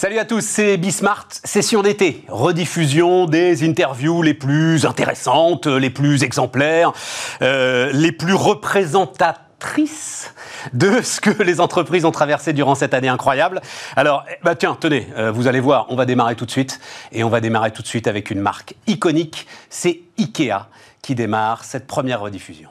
Salut à tous, c'est Bismart, session d'été, rediffusion des interviews les plus intéressantes, les plus exemplaires, euh, les plus représentatrices de ce que les entreprises ont traversé durant cette année incroyable. Alors, eh, bah tiens, tenez, euh, vous allez voir, on va démarrer tout de suite, et on va démarrer tout de suite avec une marque iconique, c'est Ikea qui démarre cette première rediffusion.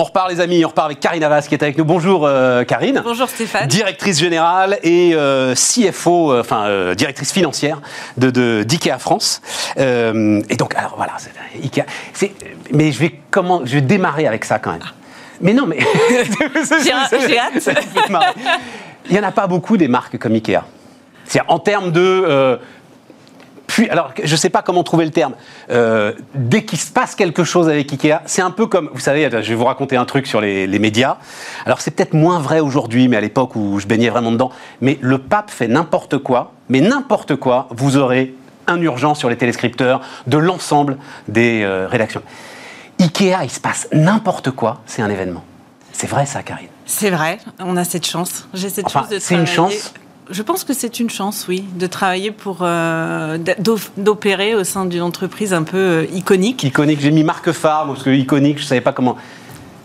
On repart les amis, on repart avec Karine Havas qui est avec nous. Bonjour euh, Karine. Bonjour Stéphane. Directrice générale et euh, CFO, euh, enfin directrice financière de d'IKEA France. et donc alors voilà, Ikea. Mais je vais comment, je vais démarrer avec ça quand même. Mais non, mais j'ai hâte. Il n'y en a pas beaucoup des marques comme Ikea. C'est en termes de alors je ne sais pas comment trouver le terme. Euh, dès qu'il se passe quelque chose avec Ikea, c'est un peu comme, vous savez, je vais vous raconter un truc sur les, médias. Alors c'est peut-être moins vrai aujourd'hui, mais à l'époque où je baignais vraiment dedans. Mais le pape fait n'importe quoi, mais n'importe quoi, vous aurez un urgent sur les téléscripteurs de l'ensemble des euh, rédactions. Ikea, il se passe n'importe quoi, c'est un événement. C'est vrai ça, Karine? C'est vrai, on a cette chance. J'ai cette chance de C'est une chance je pense que c'est une chance, oui, de travailler pour euh, d'opérer au sein d'une entreprise un peu euh, iconique. Iconique, j'ai mis marque phare parce que iconique, je savais pas comment.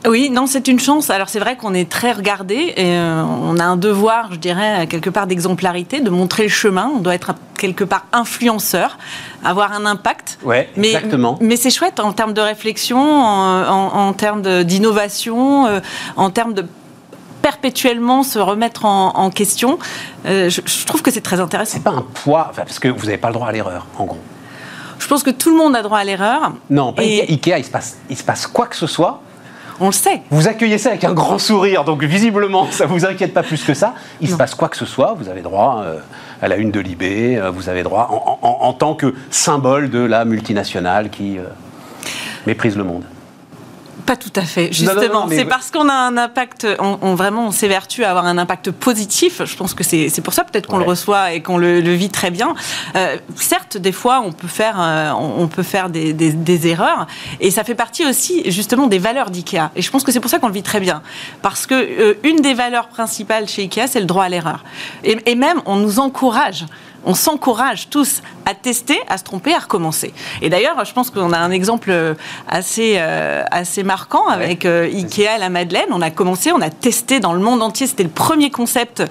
Oui, non, c'est une chance. Alors c'est vrai qu'on est très regardé et euh, on a un devoir, je dirais, quelque part d'exemplarité, de montrer le chemin. On doit être quelque part influenceur, avoir un impact. Ouais, mais, exactement. Mais c'est chouette en termes de réflexion, en, termes d'innovation, en termes de perpétuellement se remettre en, question. Euh, je, trouve que c'est très intéressant. C'est pas un poids, parce que vous n'avez pas le droit à l'erreur, en gros. Je pense que tout le monde a droit à l'erreur. Non, pas Ikea, il se, passe, il se passe quoi que ce soit. On le sait. Vous accueillez ça avec un grand sourire, donc visiblement, ça ne vous inquiète pas plus que ça. Il se passe quoi que ce soit, vous avez droit euh, à la une de Libé, euh, vous avez droit en, tant que symbole de la multinationale qui méprise le monde. Pas tout à fait, justement. C'est parce qu'on a un impact, on, vraiment, on s'évertue à avoir un impact positif. Je pense que c'est pour ça peut-être qu'on le reçoit et qu'on le, vit très bien. Euh, certes, des fois, on peut faire, euh, on peut faire des, des, erreurs, et ça fait partie aussi, justement, des valeurs d'IKEA. Et je pense que c'est pour ça qu'on le vit très bien, parce que euh, une des valeurs principales chez IKEA, c'est le droit à l'erreur. Et, et même, on nous encourage on s'encourage tous à tester, à se tromper, à recommencer. Et d'ailleurs, je pense qu'on a un exemple assez, euh, assez marquant avec euh, Ikea à la Madeleine. On a commencé, on a testé dans le monde entier. C'était le premier concept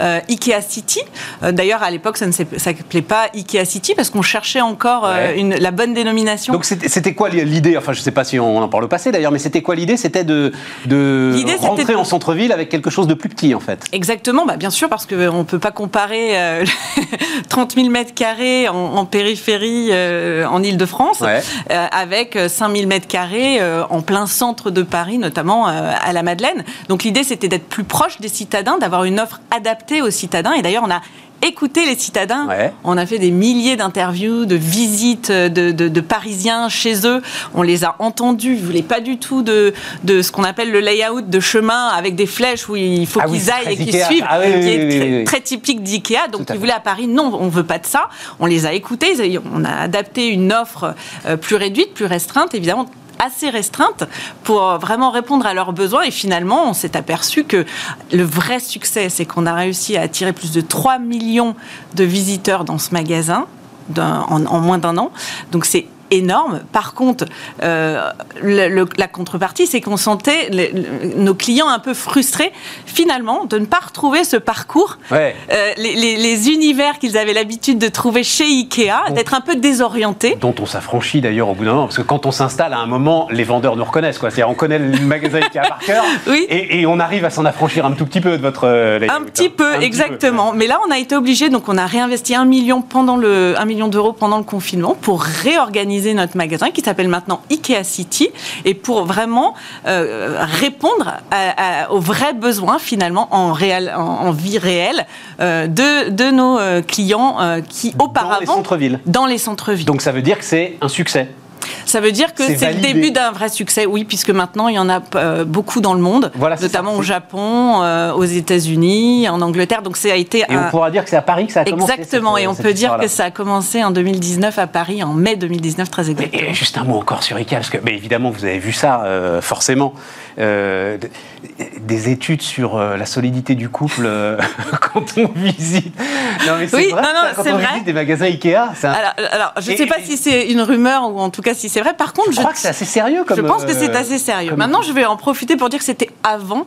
euh, Ikea City. d'ailleurs, à l'époque, ça ne s'appelait pas Ikea City parce qu'on cherchait encore une, la bonne dénomination. Donc c'était quoi l'idée? Enfin, je ne sais pas si on en parle au passé d'ailleurs, mais c'était quoi l'idée? C'était de, de rentrer en centre-ville avec quelque chose de plus petit en fait. Exactement, bah, bien sûr, parce qu'on ne peut pas comparer 30 000 mètres carrés en, périphérie euh, en Ile-de-France, euh, avec 5 000 mètres carrés euh, en plein centre de Paris, notamment à la Madeleine. Donc l'idée, c'était d'être plus proche des citadins, d'avoir une offre adaptée aux citadins. Et d'ailleurs, on a écouter les citadins. On a fait des milliers d'interviews, de visites de, Parisiens chez eux. On les a entendus. Ils voulaient pas du tout de, de ce qu'on appelle le layout de chemin avec des flèches où il faut ah qu'ils aillent et qu'ils suivent, ah qui est très, typique d'IKEA. Donc ils voulaient à Paris, non, on veut pas de ça. On les a écoutés. On a adapté une offre euh, plus réduite, plus restreinte, évidemment assez restreinte pour vraiment répondre à leurs besoins. Et finalement, on s'est aperçu que le vrai succès, c'est qu'on a réussi à attirer plus de 3 millions de visiteurs dans ce magasin en, en, moins d'un an. Donc c'est énorme. Par contre, euh, la contrepartie, c'est qu'on sentait nos clients un peu frustrés, finalement, de ne pas retrouver ce parcours, euh, les, univers qu'ils avaient l'habitude de trouver chez Ikea, d'être un peu désorientés. Dont on s'affranchit d'ailleurs au bout d'un moment, parce que quand on s'installe à un moment, les vendeurs nous reconnaissent. Quoi. C'est-à-dire, on connaît le magasin Ikea par cœur, et, on arrive à s'en affranchir un tout petit peu de votre... Euh, un petit peu, exactement. Mais là, on a été obligé, donc on a réinvesti un million, pendant le, un million d'euros pendant le confinement pour réorganiser notre magasin qui s'appelle maintenant Ikea City et pour vraiment euh, répondre aux vrais besoins finalement en, réel, en, vie réelle euh, de, de, nos euh, clients qui auparavant... Dans les centres-villes. Dans les centres-villes. Donc ça veut dire que c'est un succès Ça veut dire que c'est le début d'un vrai succès, oui, puisque maintenant il y en a euh, beaucoup dans le monde, notamment au Japon, euh, aux États-Unis, en Angleterre. Donc ça a été. Et on pourra dire que c'est à Paris que ça a commencé. Exactement, et on peut dire que ça a commencé en 2019 à Paris, en mai 2019 très exactement. Et, juste un mot encore sur IKEA, parce que mais évidemment vous avez vu ça forcément. des études sur la solidité du couple quand on visite. Non mais c'est oui, vrai, non, non, quand on vrai. visite des magasins Ikea. Alors, alors, je ne sais pas si c'est une rumeur ou en tout cas si c'est vrai. Par contre, je, crois que c'est assez sérieux. Comme, je pense que c'est euh, assez sérieux. Maintenant, je vais en profiter pour dire que c'était avant.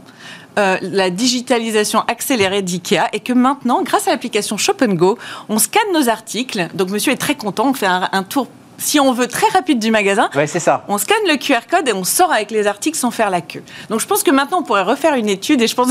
Euh, la digitalisation accélérée d'IKEA et que maintenant, grâce à l'application Shop Go, on scanne nos articles. Donc, monsieur est très content. On fait un, un tour si on veut très rapide du magasin, ça. on scanne le QR code et on sort avec les articles sans faire la queue. Donc je pense que maintenant on pourrait refaire une étude et je pense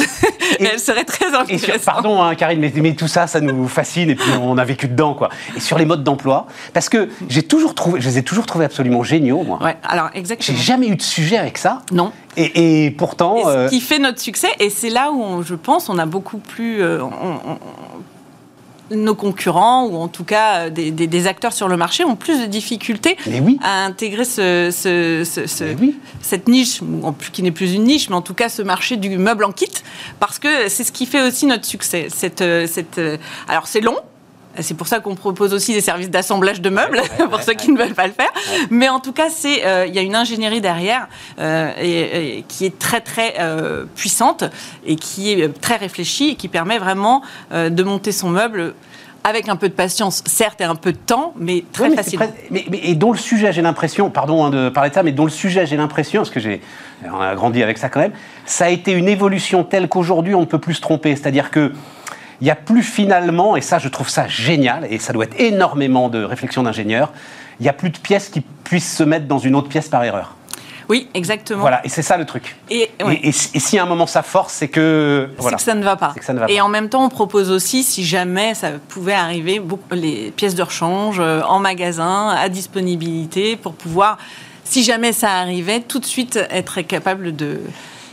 qu'elle serait très intéressante. pardon hein, Karine, mais, tout ça, ça nous fascine et puis on a vécu dedans quoi. Et sur les modes d'emploi, parce que j'ai toujours trouvé, je les ai toujours trouvés absolument géniaux moi. Ouais, alors exactement. J'ai jamais eu de sujet avec ça. Non. Et, pourtant. ce euh, qui fait notre succès, et c'est là où je pense on a beaucoup plus, euh, nos concurrents, ou en tout cas euh, des, acteurs sur le marché, ont plus de difficultés à intégrer ce, cette niche, qui n'est plus une niche, mais en tout cas ce marché du meuble en kit, parce que c'est ce qui fait aussi notre succès. Cette, euh, cette, euh, alors c'est long, c'est pour ça qu'on propose aussi des services d'assemblage de meubles, pour ceux qui ne veulent pas le faire. Mais en tout cas, c'est il y a une ingénierie derrière et, qui est très très puissante et qui est très réfléchie et qui permet vraiment de monter son meuble avec un peu de patience, certes, et un peu de temps, mais très facilement. Mais, et dont le sujet, j'ai l'impression, pardon hein, de parler de ça, mais dont le sujet, j'ai l'impression, parce que j'ai, on a grandi avec ça quand même, ça a été une évolution telle qu'aujourd'hui, on ne peut plus se tromper. C'est-à-dire que il n'y a plus finalement, et ça, je trouve ça génial, et ça doit être énormément de réflexion d'ingénieur, il n'y a plus de pièces qui puissent se mettre dans une autre pièce par erreur. Oui, exactement. Voilà, et c'est ça le truc. Et, et, si à un moment ça force, c'est que. C'est que ça ne va pas. et en même temps, on propose aussi, si jamais ça pouvait arriver, les pièces de rechange euh, en magasin, à disponibilité, pour pouvoir, si jamais ça arrivait, tout de suite être capable de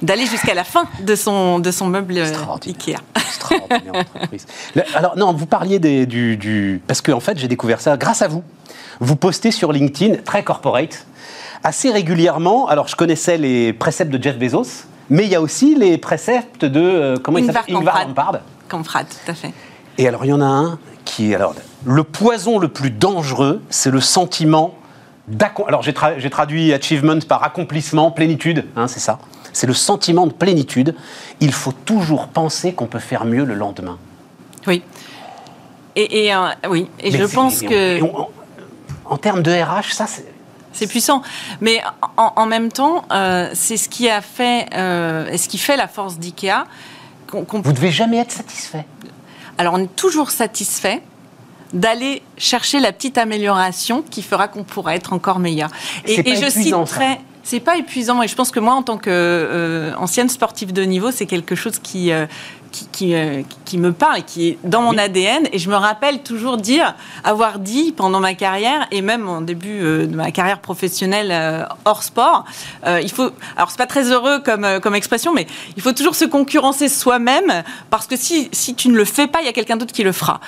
d'aller jusqu'à la fin de son, de son meuble euh, Ikea. Extraordinaire entreprise. Alors, non, vous parliez des, du, du, Parce qu'en en fait, j'ai découvert ça grâce à vous. Vous postez sur LinkedIn, très corporate, assez régulièrement. Alors, je connaissais les préceptes de Jeff Bezos, mais il y a aussi les préceptes de euh, comment il s'appelle? Ingvar Kamprad. Kamprad, tout à fait. Et alors, il y en a un qui est alors le poison le plus dangereux, c'est le sentiment alors j'ai, traduit achievement par accomplissement, plénitude, hein, c'est ça. C'est le sentiment de plénitude. Il faut toujours penser qu'on peut faire mieux le lendemain. Oui. Et, euh, oui. Et je pense que. en termes de RH, ça, c'est, c'est puissant. Mais en, même temps, euh, c'est ce qui a fait, euh, ce qui fait la force d'IKEA. Vous ne devez jamais être satisfait. Alors, on est toujours satisfait d'aller chercher la petite amélioration qui fera qu'on pourra être encore meilleur. Et, et je citerai. C'est pas épuisant et je pense que moi, en tant qu'ancienne euh, sportive de niveau, c'est quelque chose qui, qui, euh, qui, me parle et qui est dans mon ADN. Et je me rappelle toujours dire, avoir dit pendant ma carrière et même en début euh, de ma carrière professionnelle euh, hors sport, il faut. Alors c'est pas très heureux comme, comme expression, mais il faut toujours se concurrencer soi-même parce que si, si tu ne le fais pas, il y a quelqu'un d'autre qui le fera.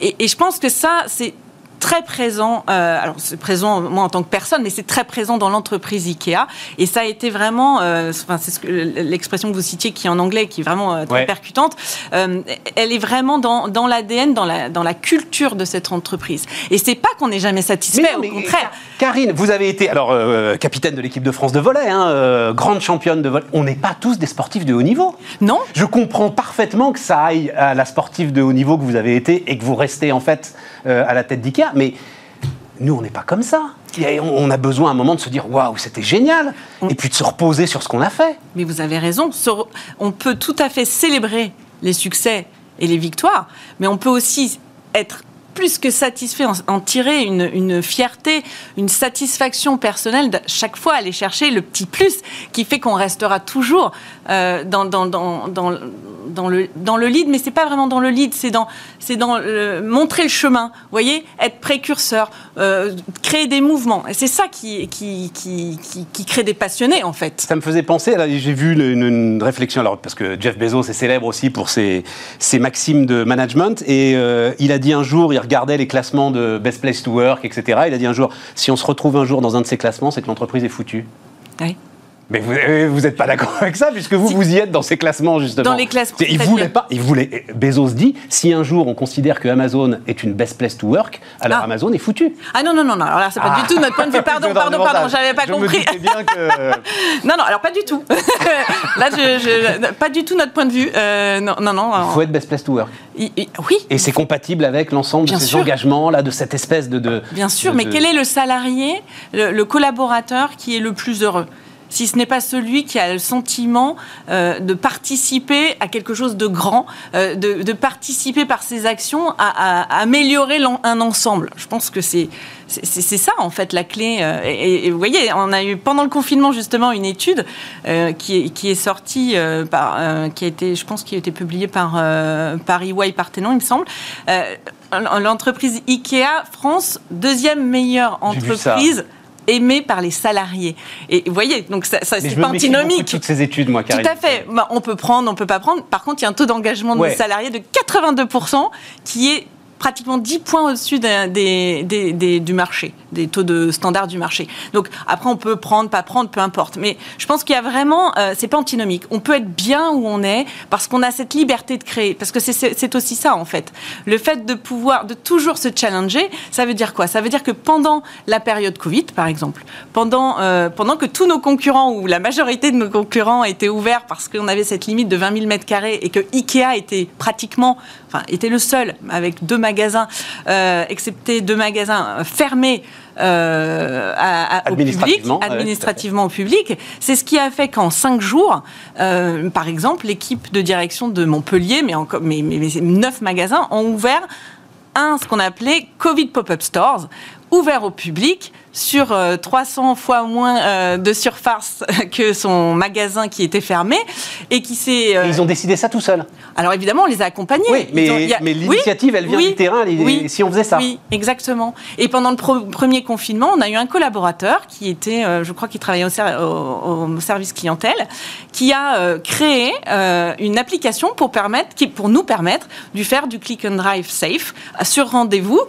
Et, et je pense que ça, c'est très présent, euh, alors c'est présent moi en tant que personne, mais c'est très présent dans l'entreprise Ikea. Et ça a été vraiment, euh, enfin, c'est ce l'expression que vous citiez qui est en anglais, qui est vraiment euh, très percutante, elle est vraiment dans, dans l'ADN, dans la, dans la culture de cette entreprise. Et c'est pas qu'on n'est jamais satisfait, au contraire. Karine, vous avez été alors capitaine de l'équipe de France de volet, hein, grande championne de volet. On n'est pas tous des sportifs de haut niveau. Non. Je comprends parfaitement que ça aille à la sportive de haut niveau que vous avez été et que vous restez en fait à la tête d'IKEA mais nous, on n'est pas comme ça. On a besoin à un moment de se dire waouh, c'était génial, et puis de se reposer sur ce qu'on a fait. Mais vous avez raison. On peut tout à fait célébrer les succès et les victoires, mais on peut aussi être plus que satisfait, en, tirer une, fierté, une satisfaction personnelle, de chaque fois aller chercher le petit plus qui fait qu'on restera toujours euh, dans, le, lead, mais c'est pas vraiment dans le lead, c'est dans, montrer le chemin, voyez, être précurseur, euh, créer des mouvements. Et c'est ça qui, crée des passionnés, en fait. Ça me faisait penser, j'ai vu une, réflexion, alors, parce que Jeff Bezos est célèbre aussi pour ses, ses maximes de management, et euh, il a dit un jour, il regardait les classements de Best Place to Work, etc. Il a dit un jour, si on se retrouve un jour dans un de ces classements, c'est que l'entreprise est foutue. Mais vous n'êtes pas d'accord avec ça, puisque vous, vous y êtes dans ces classements, justement. Dans les classements. Il voulait pas, il voulait, Bezos dit, si un jour on considère que Amazon est une best place to work, alors ah. Amazon est foutu. Ah non, non, non, non, alors là, c'est pas du ah. tout notre point de vue. Pardon, pardon, pardon, j'avais pas compris. bien que... non, non, alors pas du tout. là, je, pas du tout notre point de vue. Euh, non, non, non. Il faut être best place to work. oui. Et c'est compatible avec l'ensemble de ces engagements, là, de cette espèce de. de bien sûr, mais quel est le salarié, le collaborateur qui est le plus heureux? Si ce n'est pas celui qui a le sentiment euh, de participer à quelque chose de grand, euh, de, participer par ses actions à, améliorer un ensemble. Je pense que c'est c'est ça en fait la clé. Euh, et, vous voyez, on a eu pendant le confinement justement une étude qui, qui, est sortie par, qui a été, je pense, qui a été publiée par par EY Parthenon, il me semble. L'entreprise Ikea France, deuxième meilleure entreprise aimé par les salariés. Et vous voyez, donc ça, ça c'est pas antinomique. toutes ces études, moi, Karine. Tout à fait. Bah, on peut prendre, on peut pas prendre. Par contre, il y a un taux d'engagement de salariés de 82% qui est pratiquement 10 points au-dessus des, du marché, des taux de standard du marché. Donc après, on peut prendre, pas prendre, peu importe. Mais je pense qu'il y a vraiment, euh, c'est pas antinomique. On peut être bien où on est parce qu'on a cette liberté de créer. Parce que c'est aussi ça, en fait. Le fait de pouvoir, de toujours se challenger, ça veut dire quoi? Ça veut dire que pendant la période Covid, par exemple, pendant, euh, pendant que tous nos concurrents, ou la majorité de nos concurrents étaient ouverts parce qu'on avait cette limite de 20 000 mètres carrés et que Ikea était pratiquement, enfin, était le seul avec deux magasins, euh, excepté deux magasins fermés euh, au public, administrativement au public. C'est ce qui a fait qu'en cinq jours, euh, par exemple, l'équipe de direction de Montpellier, mais, encore, mais, mais, neuf magasins, ont ouvert un, ce qu'on appelait Covid Pop-up Stores, ouvert au public sur 300 euh, fois moins euh, de surface que son magasin qui était fermé et qui s'est. Euh, ils ont décidé ça tout seuls. Alors évidemment, on les a accompagnés. Oui, mais, mais l'initiative, elle vient du terrain. Oui, si on faisait ça. Oui, exactement. Et pendant le premier confinement, on a eu un collaborateur qui était, je crois, qui travaillait au, service clientèle, qui a créé une application pour permettre, qui, pour nous permettre de faire du click and drive safe sur rendez-vous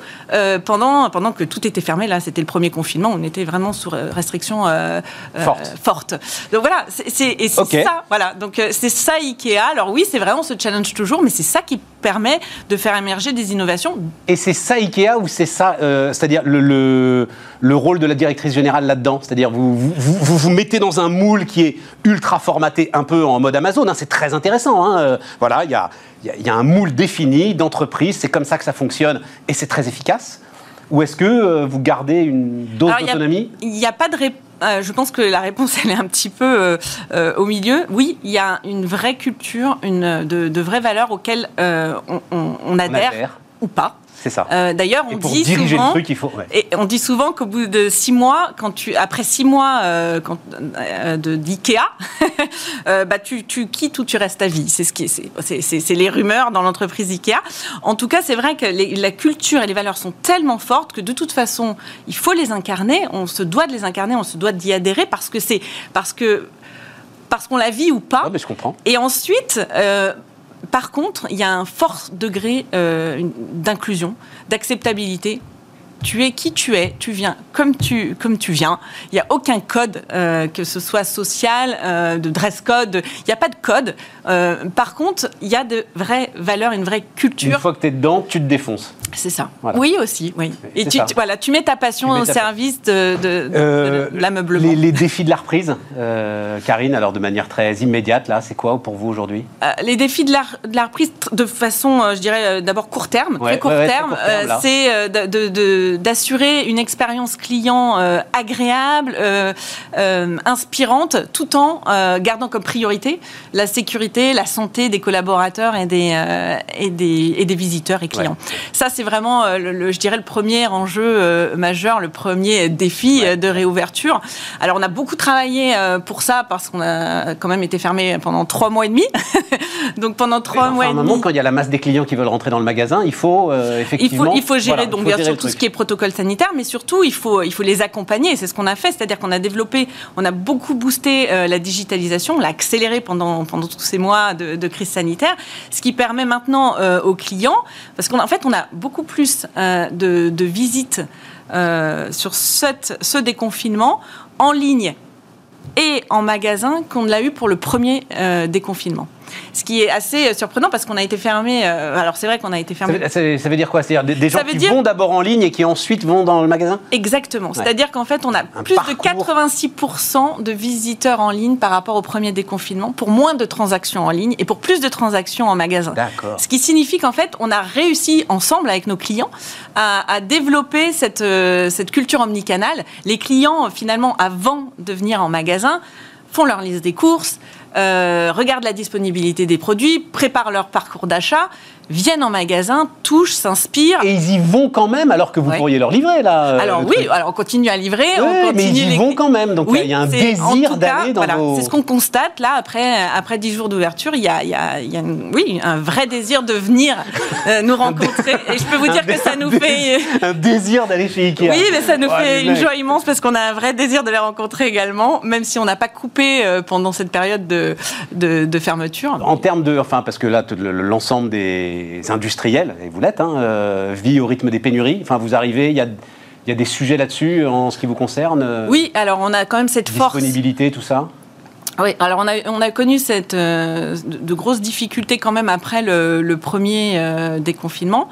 pendant pendant que tout était fermé. Là, c'était le premier confinement on était vraiment sous restriction euh, euh, forte. Donc voilà, c'est ça. Voilà, donc euh, c'est ça Ikea. Alors oui, c'est vrai, on se challenge toujours, mais c'est ça qui permet de faire émerger des innovations. Et c'est ça Ikea ou c'est ça, c'est-à-dire le, le, rôle de la directrice générale là-dedans? C'est-à-dire vous vous, vous vous, mettez dans un moule qui est ultra formaté, un peu en mode Amazon. Hein, c'est très intéressant. Hein, voilà, il y a, y a un moule défini d'entreprise, c'est comme ça que ça fonctionne et c'est très efficace. Ou est-ce que euh, vous gardez une dose d'autonomie Il n'y a, pas de réponse. Euh, je pense que la réponse, elle est un petit peu euh, au milieu. Oui, il y a une vraie culture, une, de, vraies valeurs auxquelles on, adhère, ou pas. C'est ça. Euh, d'ailleurs, on dit souvent, truc, et on dit souvent qu'au bout de six mois, quand tu, après six mois euh, quand, euh, d'Ikea, bah tu, tu, quittes ou tu restes à vie. C'est ce qui, c'est les rumeurs dans l'entreprise Ikea. En tout cas, c'est vrai que la culture et les valeurs sont tellement fortes que de toute façon, il faut les incarner. On se doit de les incarner, on se doit d'y adhérer parce que c'est parce que parce qu'on la vit ou pas. mais je comprends. Et ensuite, par contre, il y a un fort degré euh, d'inclusion, d'acceptabilité tu es qui tu es, tu viens comme tu, comme tu viens. Il n'y a aucun code, euh, que ce soit social, euh, de dress code, il n'y a pas de code. par contre, il y a de vraies valeurs, une vraie culture. Une fois que tu es dedans, tu te défonces. C'est ça. Oui, aussi. Oui. Et tu, voilà, tu mets ta passion au service de, de, l'ameublement. Les, les, défis de la reprise, Karine, alors de manière très immédiate, là, c'est quoi pour vous aujourd'hui? Les défis de la, reprise, de façon, je dirais, d'abord court terme, très court terme, c'est d'assurer une expérience client agréable, inspirante, tout en gardant comme priorité la sécurité, la santé des collaborateurs et des, et des, et des visiteurs et clients. Ça, c'est vraiment, le, je dirais, le premier enjeu majeur, le premier défi de réouverture. Alors, on a beaucoup travaillé pour ça parce qu'on a quand même été fermé pendant trois mois et demi. Donc, pendant trois mois et demi. moment, quand il y a la masse des clients qui veulent rentrer dans le magasin, il faut effectivement. Il faut, il faut gérer, donc, bien sûr, tout ce qui est protocole sanitaire, mais surtout, il faut, il faut les accompagner. C'est ce qu'on a fait, c'est-à-dire qu'on a développé, on a beaucoup boosté la digitalisation, on l'a accéléré pendant, pendant tous ces mois de, crise sanitaire, ce qui permet maintenant euh, aux clients, parce qu'en fait, on a beaucoup plus euh, de, visites euh, sur ce déconfinement en ligne et en magasin qu'on l'a eu pour le premier déconfinement. Ce qui est assez surprenant parce qu'on a été fermé. Euh, alors c'est vrai qu'on a été fermé. Ça veut, dire quoi? C'est-à-dire des, gens qui vont d'abord en ligne et qui ensuite vont dans le magasin? Exactement. C'est-à-dire qu'en fait on a plus de 86% de visiteurs en ligne par rapport au premier déconfinement pour moins de transactions en ligne et pour plus de transactions en magasin. Ce qui signifie qu'en fait on a réussi ensemble avec nos clients à, développer cette, euh, cette culture omnicanale. Les clients finalement avant de venir en magasin font leur liste des courses, euh, regardent la disponibilité des produits, préparent leur parcours d'achat viennent en magasin, touchent, s'inspirent. Et ils y vont quand même, alors que vous pourriez leur livrer, là. Euh, alors oui, alors on continue à livrer. on continue mais ils y vont quand même, donc il y a un désir d'aller dans voilà, C'est ce qu'on constate, là, après, après 10 jours d'ouverture, il y a, y a, y a oui, un vrai désir de venir euh, nous rencontrer. Et je peux vous dire que ça nous fait... un désir d'aller chez Ikea. Oui, mais ça nous fait une joie immense, parce qu'on a un vrai désir de les rencontrer également, même si on n'a pas coupé euh, pendant cette période de, de, de fermeture. En termes de... Enfin, parce que là, l'ensemble des industriels, et vous l'êtes, hein, euh, vie au rythme des pénuries. Enfin, vous arrivez, il y a, y a, des sujets là-dessus en ce qui vous concerne euh, Oui, alors on a quand même cette force. Disponibilité, tout ça oui, alors on a, on a connu cette, euh, de, grosses difficultés quand même après le, premier déconfinement.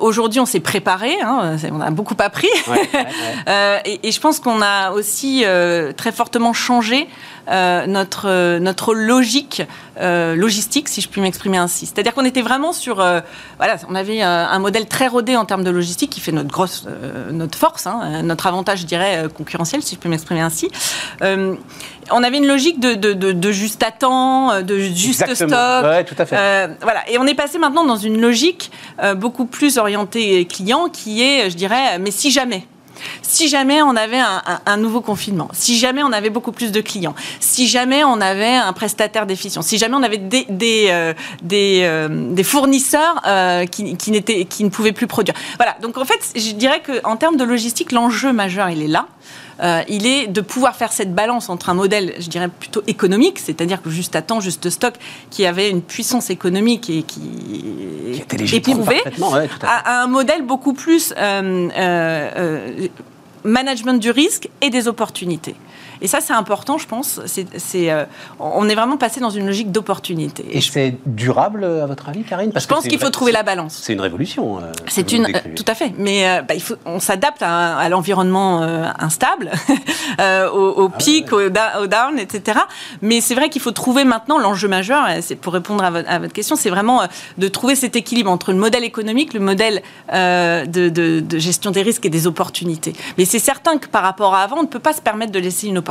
Aujourd'hui, on s'est préparé, hein, on a beaucoup appris. et, et, je pense qu'on a aussi très fortement changé euh, notre, euh, notre logique euh, logistique, si je puis m'exprimer ainsi. C'est-à-dire qu'on était vraiment sur... voilà, on avait un modèle très rodé en termes de logistique qui fait notre grosse... notre force, hein, notre avantage, je dirais, concurrentiel, si je puis m'exprimer ainsi on avait une logique de, de, juste à temps, de juste stock. Ouais, tout à fait. voilà. Et on est passé maintenant dans une logique beaucoup plus orientée client qui est, je dirais, mais si jamais. Si jamais on avait un, nouveau confinement, si jamais on avait beaucoup plus de clients, si jamais on avait un prestataire déficient, si jamais on avait des, euh, euh, fournisseurs euh, qui, qui, qui ne pouvaient plus produire. Voilà, donc en fait, je dirais qu'en termes de logistique, l'enjeu majeur, il est là. Euh, il est de pouvoir faire cette balance entre un modèle, je dirais plutôt économique, c'est-à-dire que juste à temps, juste stock, qui avait une puissance économique et qui, qui était éprouvée, à, un modèle beaucoup plus euh, euh, management du risque et des opportunités. Et ça, c'est important, je pense. C'est, euh, on est vraiment passé dans une logique d'opportunité. Et c'est durable, à votre avis, Karine? Parce Je pense qu'il faut trouver la balance. C'est une révolution. Euh, c'est une, euh, tout à fait. Mais bah, il faut, on s'adapte à, l'environnement instable, au, ah pic, au, down, etc. Mais c'est vrai qu'il faut trouver maintenant l'enjeu majeur. C'est pour répondre à votre, question, c'est vraiment de trouver cet équilibre entre le modèle économique, le modèle de, de gestion des risques et des opportunités. Mais c'est certain que par rapport à avant, on ne peut pas se permettre de laisser une opportunité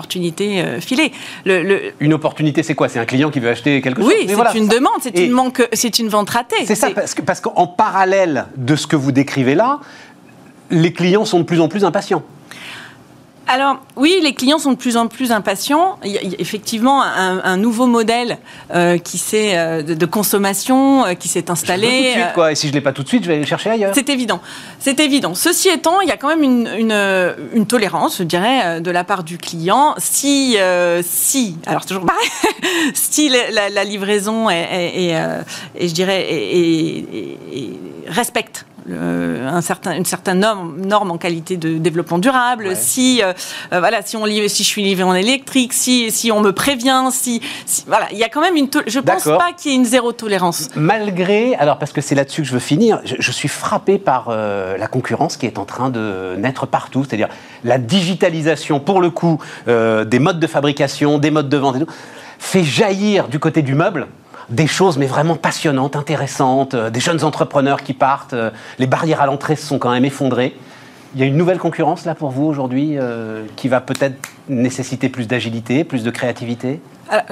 euh, filée. Le, Une opportunité, c'est quoi? C'est un client qui veut acheter quelque chose? Oui, c'est une demande, c'est une, manque, une vente ratée. C'est ça, parce qu'en parce qu'en parallèle de ce que vous décrivez là, les clients sont de plus en plus impatients. Alors oui, les clients sont de plus en plus impatients. Il y a effectivement un, nouveau modèle euh, qui euh, de, consommation euh, qui s'est installé. tout de suite, quoi. Et si je l'ai pas tout de suite, je vais aller le chercher ailleurs. C'est évident. C'est évident. Ceci étant, il y a quand même une, tolérance, je dirais, de la part du client. Si, si, alors toujours pareil, si la, livraison est, et je dirais, respecte un certain, une certaine norme, norme, en qualité de développement durable, si, euh, euh, voilà, si, on, si je suis livré en électrique, si, si on me prévient, si, voilà, il y a quand même une. Je ne pense pas qu'il y ait une zéro tolérance. Malgré, alors parce que c'est là-dessus que je veux finir, je, suis frappé par euh, la concurrence qui est en train de naître partout, c'est-à-dire la digitalisation, pour le coup, des modes de fabrication, des modes de vente et tout, fait jaillir du côté du meuble des choses mais vraiment passionnantes, intéressantes, euh, des jeunes entrepreneurs qui partent, euh, les barrières à l'entrée se sont quand même effondrées. Il y a une nouvelle concurrence là pour vous aujourd'hui euh, qui va peut-être nécessiter plus d'agilité, plus de créativité?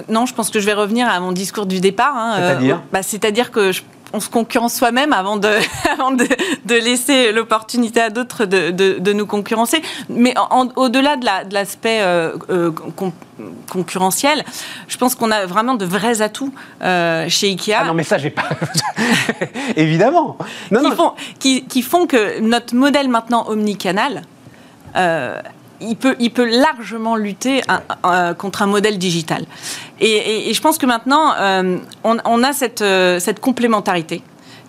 Non, je pense que je vais revenir à mon discours du départ. Hein, C'est-à-dire? bah, C'est-à-dire que on se concurrence soi-même avant de, de, laisser l'opportunité à d'autres de, de, nous concurrencer. Mais au-delà de l'aspect euh, euh, concurrentiel, je pense qu'on a vraiment de vrais atouts euh, chez Ikea. Ah non, mais ça, j'ai pas. Évidemment. Non, qui, Font, qui, font que notre modèle maintenant omnicanal. Il peut, il peut largement lutter contre un modèle digital. Et, je pense que maintenant, on, on, a cette, cette complémentarité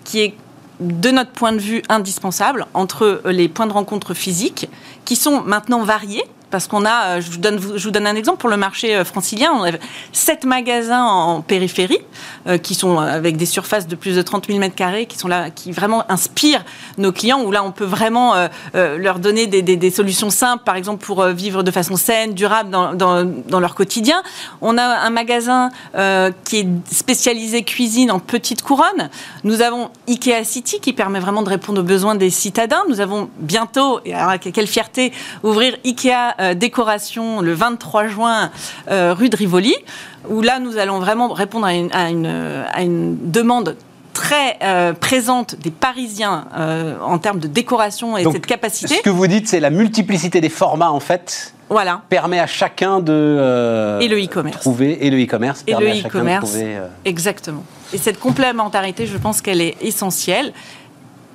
qui est de notre point de vue indispensable entre les points de rencontre physiques qui sont maintenant variés parce qu'on a, euh, je vous, donne, un exemple pour le marché euh, francilien, on a sept magasins en périphérie euh, qui sont avec des surfaces de plus de 30 000 m2 qui sont là, qui vraiment inspirent nos clients où là on peut vraiment leur donner des, solutions simples, par exemple pour vivre de façon saine, durable dans, dans, leur quotidien. On a un magasin qui est spécialisé cuisine en petite couronne. Nous avons Ikea City qui permet vraiment de répondre aux besoins des citadins. Nous avons bientôt, et alors quelle fierté, ouvrir Ikea euh, décoration le 23 juin euh, rue de Rivoli, où là nous allons vraiment répondre à une, demande très euh, présente des Parisiens en termes de décoration et cette capacité. Ce que vous dites, c'est la multiplicité des formats en fait. Voilà. Permet à chacun de et le e-commerce trouver et le e-commerce et le e-commerce exactement. Et cette complémentarité, je pense qu'elle est essentielle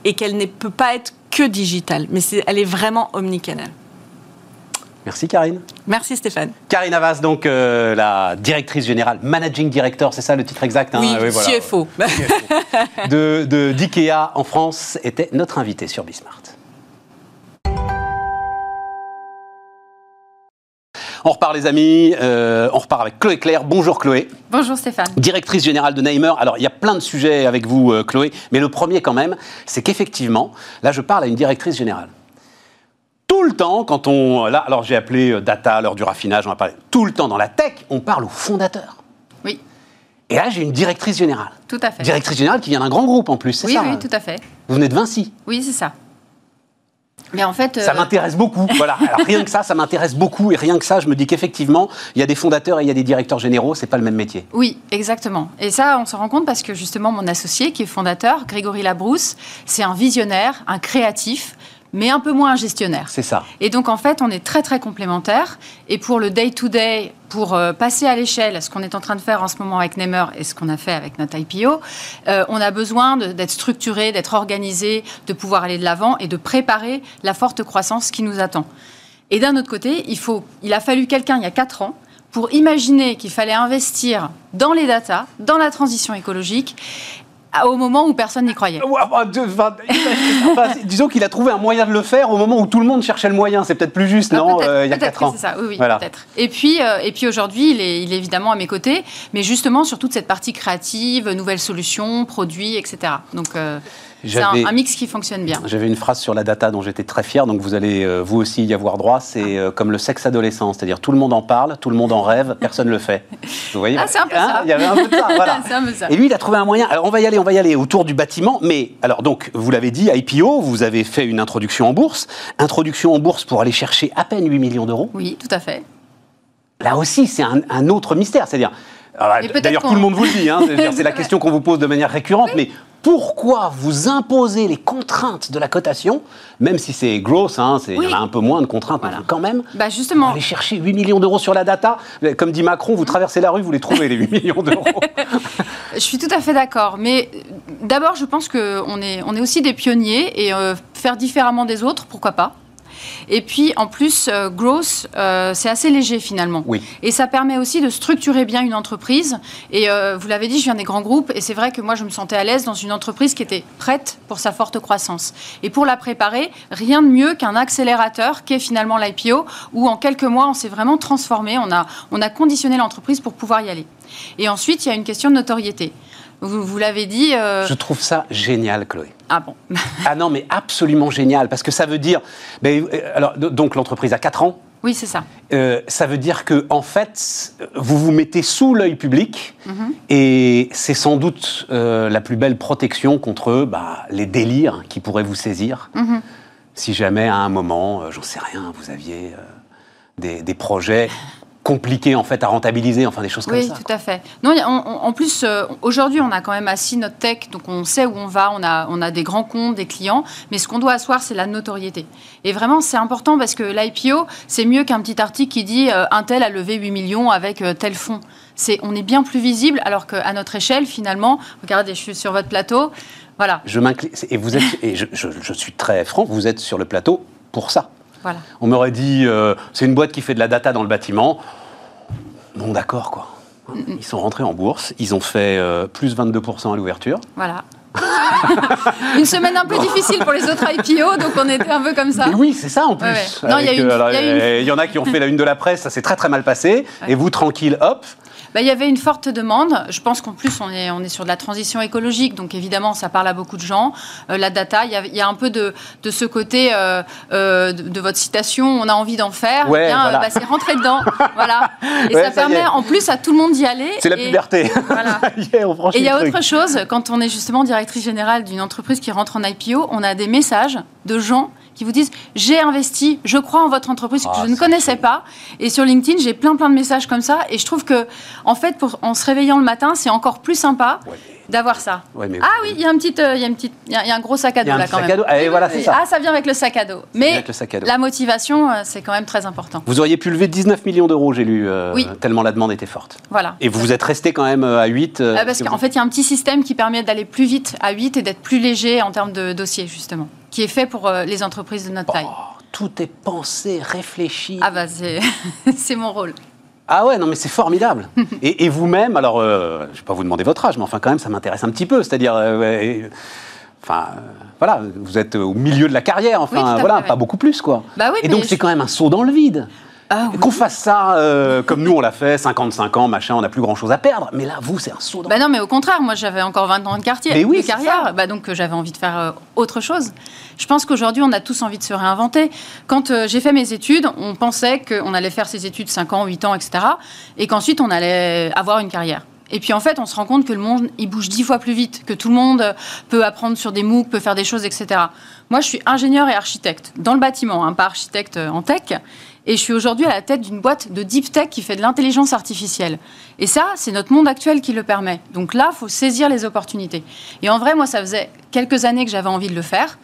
et qu'elle ne peut pas être que digitale, mais elle est vraiment omnicanale. Merci Karine. Merci Stéphane. Karine Avas, donc euh, la directrice générale, managing director, c'est ça le titre exact hein Oui, CFO. de d'IKEA en France, était notre invité sur Bismart. On repart les amis, euh, on repart avec Chloé Claire. Bonjour Chloé. Bonjour Stéphane. Directrice générale de Neimer. Alors il y a plein de sujets avec vous euh, Chloé, mais le premier quand même, c'est qu'effectivement, là je parle à une directrice générale tout le temps, quand on. Là, alors j'ai appelé euh, data, l'heure du raffinage, on va parler. Tout le temps dans la tech, on parle au fondateur. Oui. Et là, j'ai une directrice générale. Tout à fait. Directrice générale qui vient d'un grand groupe en plus, c'est oui, ça Oui, tout à fait. Vous venez de Vinci. Oui, c'est ça. Mais en fait, ça euh, m'intéresse beaucoup. voilà. Alors rien que ça, ça m'intéresse beaucoup. Et rien que ça, je me dis qu'effectivement, il y a des fondateurs et il y a des directeurs généraux. C'est pas le même métier. Oui, exactement. Et ça, on se rend compte parce que justement, mon associé, qui est fondateur, Grégory Labrousse, c'est un visionnaire, un créatif mais un peu moins un gestionnaire. C'est ça. Et donc, en fait, on est très, très complémentaires. Et pour le day-to-day, pour euh, passer à l'échelle, ce qu'on est en train de faire en ce moment avec Nemer et ce qu'on a fait avec notre IPO, euh, on a besoin d'être structuré, d'être organisé, de pouvoir aller de l'avant et de préparer la forte croissance qui nous attend. Et d'un autre côté, il, faut, il a fallu quelqu'un il y a quatre ans pour imaginer qu'il fallait investir dans les datas, dans la transition écologique au moment où personne n'y croyait. disons qu'il a trouvé un moyen de le faire au moment où tout le monde cherchait le moyen. C'est peut-être plus juste, ah, non euh, Il y a 4 ans. C'est ça, oui, oui peut-être. Et puis, euh, et puis aujourd'hui, il est, il est, évidemment à mes côtés, mais justement sur toute cette partie créative, nouvelles solutions, produits, etc. Donc, euh, c'est un, mix qui fonctionne bien. J'avais une phrase sur la data dont j'étais très fier, donc vous allez euh, vous aussi y avoir droit. C'est euh, comme le sexe adolescent, c'est-à-dire tout le monde en parle, tout le monde en rêve, personne ne le fait. Vous voyez Ah, c'est un peu hein ça. Il y avait un peu de ça, voilà. un peu ça. Et lui, il a trouvé un moyen. Alors, on va y aller, on va y aller autour du bâtiment. Mais, alors, donc, vous l'avez dit, IPO, vous avez fait une introduction en bourse. Introduction en bourse pour aller chercher à peine 8 millions d'euros. Oui, tout à fait. Là aussi, c'est un, un autre mystère. C'est-à-dire, D'ailleurs, tout le monde vous le dit, hein, c'est la question qu'on vous pose de manière récurrente, mais pourquoi vous imposez les contraintes de la cotation, même si c'est gross, hein, il y en a un peu moins de contraintes, mais quand même, bah justement. aller chercher 8 millions d'euros sur la data, comme dit Macron, vous traversez la rue, vous les trouvez, les 8 millions d'euros. je suis tout à fait d'accord, mais d'abord, je pense qu'on est, on est aussi des pionniers, et euh, faire différemment des autres, pourquoi pas? Et puis, en plus, euh, growth, euh, c'est assez léger finalement. Oui. Et ça permet aussi de structurer bien une entreprise. Et euh, vous l'avez dit, je viens des grands groupes. Et c'est vrai que moi, je me sentais à l'aise dans une entreprise qui était prête pour sa forte croissance. Et pour la préparer, rien de mieux qu'un accélérateur qui est finalement l'IPO, où en quelques mois, on s'est vraiment transformé. On a, on a conditionné l'entreprise pour pouvoir y aller. Et ensuite, il y a une question de notoriété. Vous, l'avez dit. Euh, Je trouve ça génial, Chloé. Ah bon Ah non, mais absolument génial, parce que ça veut dire. Ben, euh, alors, donc l'entreprise a 4 ans. Oui, c'est ça. Euh, ça veut dire que, en fait, vous vous mettez sous l'œil public mhm. et c'est sans doute la plus belle protection contre bah, les délires qui pourraient vous saisir. Mhm. Si jamais, à un moment, j'en sais rien, vous aviez des, des projets compliqué en fait à rentabiliser, enfin des choses comme ça. Oui, tout à fait. Non, en plus, euh, aujourd'hui, on a quand même assis notre tech, donc on sait où on va, on a, on a des grands comptes, des clients, mais ce qu'on doit asseoir, c'est la notoriété. Et vraiment, c'est important parce que l'IPO, c'est mieux qu'un petit article qui dit euh, un tel a levé 8 millions avec euh, tel fonds. C'est, on est bien plus visible, alors qu'à notre échelle, finalement, regardez, je suis sur votre plateau, voilà. Je et vous êtes, et je, je suis très franc, vous êtes sur le plateau pour ça. On m'aurait dit, euh, c'est une boîte qui fait de la data dans le bâtiment. Non, d'accord, quoi. Ils sont rentrés en bourse, ils ont fait euh, plus 22% à l'ouverture. Voilà. une semaine un peu difficile pour les autres IPO, donc on était un peu comme ça. oui, c'est ça en plus. il y, en a qui ont fait la une de la presse, ça s'est très très mal passé. Et vous, tranquille, hop, bah, il y avait une forte demande. Je pense qu'en plus, on est, on est sur de la transition écologique, donc évidemment, ça parle à beaucoup de gens. Euh, la data, il y, a, un peu de, de ce côté euh, euh, de, votre citation, on a envie d'en faire. Ouais, bien, bah, c'est rentrer dedans. voilà. Et ça, permet en plus à tout le monde d'y aller. C'est la. Voilà. et il y a autre chose, quand on est justement directrice générale d'une entreprise qui rentre en IPO, on a des messages de gens qui vous disent j'ai investi, je crois en votre entreprise que ah, je ne connaissais pas. Et sur LinkedIn, j'ai plein plein de messages comme ça. Et je trouve que, en fait, pour, en se réveillant le matin, c'est encore plus sympa. d'avoir ça. ah oui, il y a un petit, euh, il y a une petite, il y, a un gros sac à dos là quand même. Ah, voilà, c'est ça. Ah, ça vient avec le sac à dos. Mais la motivation, euh, c'est quand même très important. Vous auriez pu lever 19 millions d'euros, j'ai lu, euh, tellement la demande était forte. Voilà. Et vous vous êtes resté quand même à 8 Parce qu'en fait, il y a un petit système qui permet d'aller plus vite à 8 et d'être plus léger en termes de dossiers, justement qui est fait pour euh, les entreprises de notre taille. Oh, tout est pensé, réfléchi. Ah bah c'est mon rôle. Ah ouais, non mais c'est formidable. et, vous-même, alors euh, je ne vais pas vous demander votre âge, mais enfin quand même ça m'intéresse un petit peu. C'est-à-dire, euh, enfin voilà, vous êtes au milieu de la carrière, enfin voilà, pas beaucoup plus quoi. Bah oui, et donc c'est quand même un saut dans le vide. Ah qu'on fasse ça euh, comme nous on l'a fait, 55 ans, machin, on n'a plus grand chose à perdre. Mais là, vous, c'est un saut dans Bah non, mais au contraire, moi j'avais encore 20 ans de quartier, mais oui, de carrière, bah, donc euh, j'avais envie de faire euh, autre chose. Je pense qu'aujourd'hui, on a tous envie de se réinventer. Quand j'ai fait mes études, on pensait qu'on allait faire ses études 5 ans, 8 ans, etc. Et qu'ensuite on allait avoir une carrière. Et puis en fait, on se rend compte que le monde, il bouge dix fois plus vite, que tout le monde peut apprendre sur des MOOC, peut faire des choses, etc. Moi, je suis ingénieur et architecte dans le bâtiment, hein, pas architecte en tech. Et je suis aujourd'hui à la tête d'une boîte de deep tech qui fait de l'intelligence artificielle. Et ça, c'est notre monde actuel qui le permet. Donc là, il faut saisir les opportunités. Et en vrai, moi, ça faisait quelques années que j'avais envie de le faire.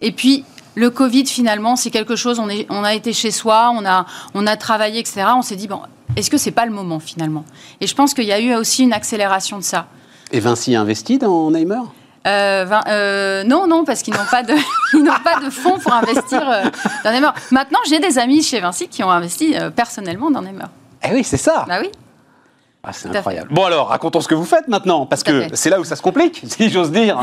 Et puis, le Covid, finalement, c'est quelque chose, on, est, on a été chez soi, on a, on a travaillé, etc. On s'est dit, bon, est-ce que c'est pas le moment, finalement? Et je pense qu'il y a eu aussi une accélération de ça. Et Vinci a investi dans Neymer euh, euh, non, non, parce qu'ils n'ont pas de, n'ont pas de fonds pour investir euh, dans Neymar. Maintenant, j'ai des amis chez Vinci qui ont investi personnellement dans Neymar. Eh oui, c'est ça. Bah oui. Ah, c'est incroyable. Bon alors, racontons ce que vous faites maintenant, parce que c'est là où ça se complique, si j'ose dire.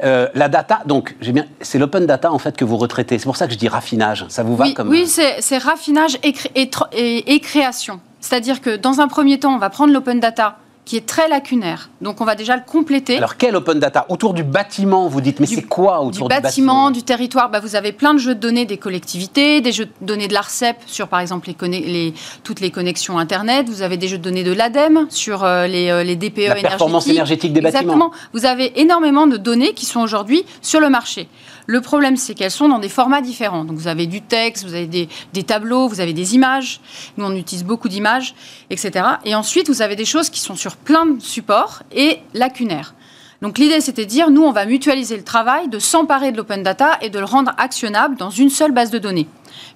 La data, donc, j'ai bien, c'est l'open data en fait que vous retraitez. C'est pour ça que je dis raffinage. Ça vous va oui, comme Oui, c'est, raffinage et, et, et création. C'est-à-dire que dans un premier temps, on va prendre l'open data qui est très lacunaire. Donc on va déjà le compléter. Alors quel open data Autour du bâtiment, vous dites, mais c'est quoi autour du, du bâtiment, du territoire? Bah, Vous avez plein de jeux de données des collectivités, des jeux de données de l'ARCEP sur par exemple les, les, toutes les connexions Internet, vous avez des jeux de données de l'ADEME sur euh, les, euh, les, DPE La performance énergétique des bâtiments. Exactement. Vous avez énormément de données qui sont aujourd'hui sur le marché. Le problème, c'est qu'elles sont dans des formats différents. Donc, vous avez du texte, vous avez des, des, tableaux, vous avez des images. Nous, on utilise beaucoup d'images, etc. Et ensuite, vous avez des choses qui sont sur plein de supports et lacunaires. Donc, l'idée, c'était de dire, nous, on va mutualiser le travail, de s'emparer de l'open data et de le rendre actionnable dans une seule base de données.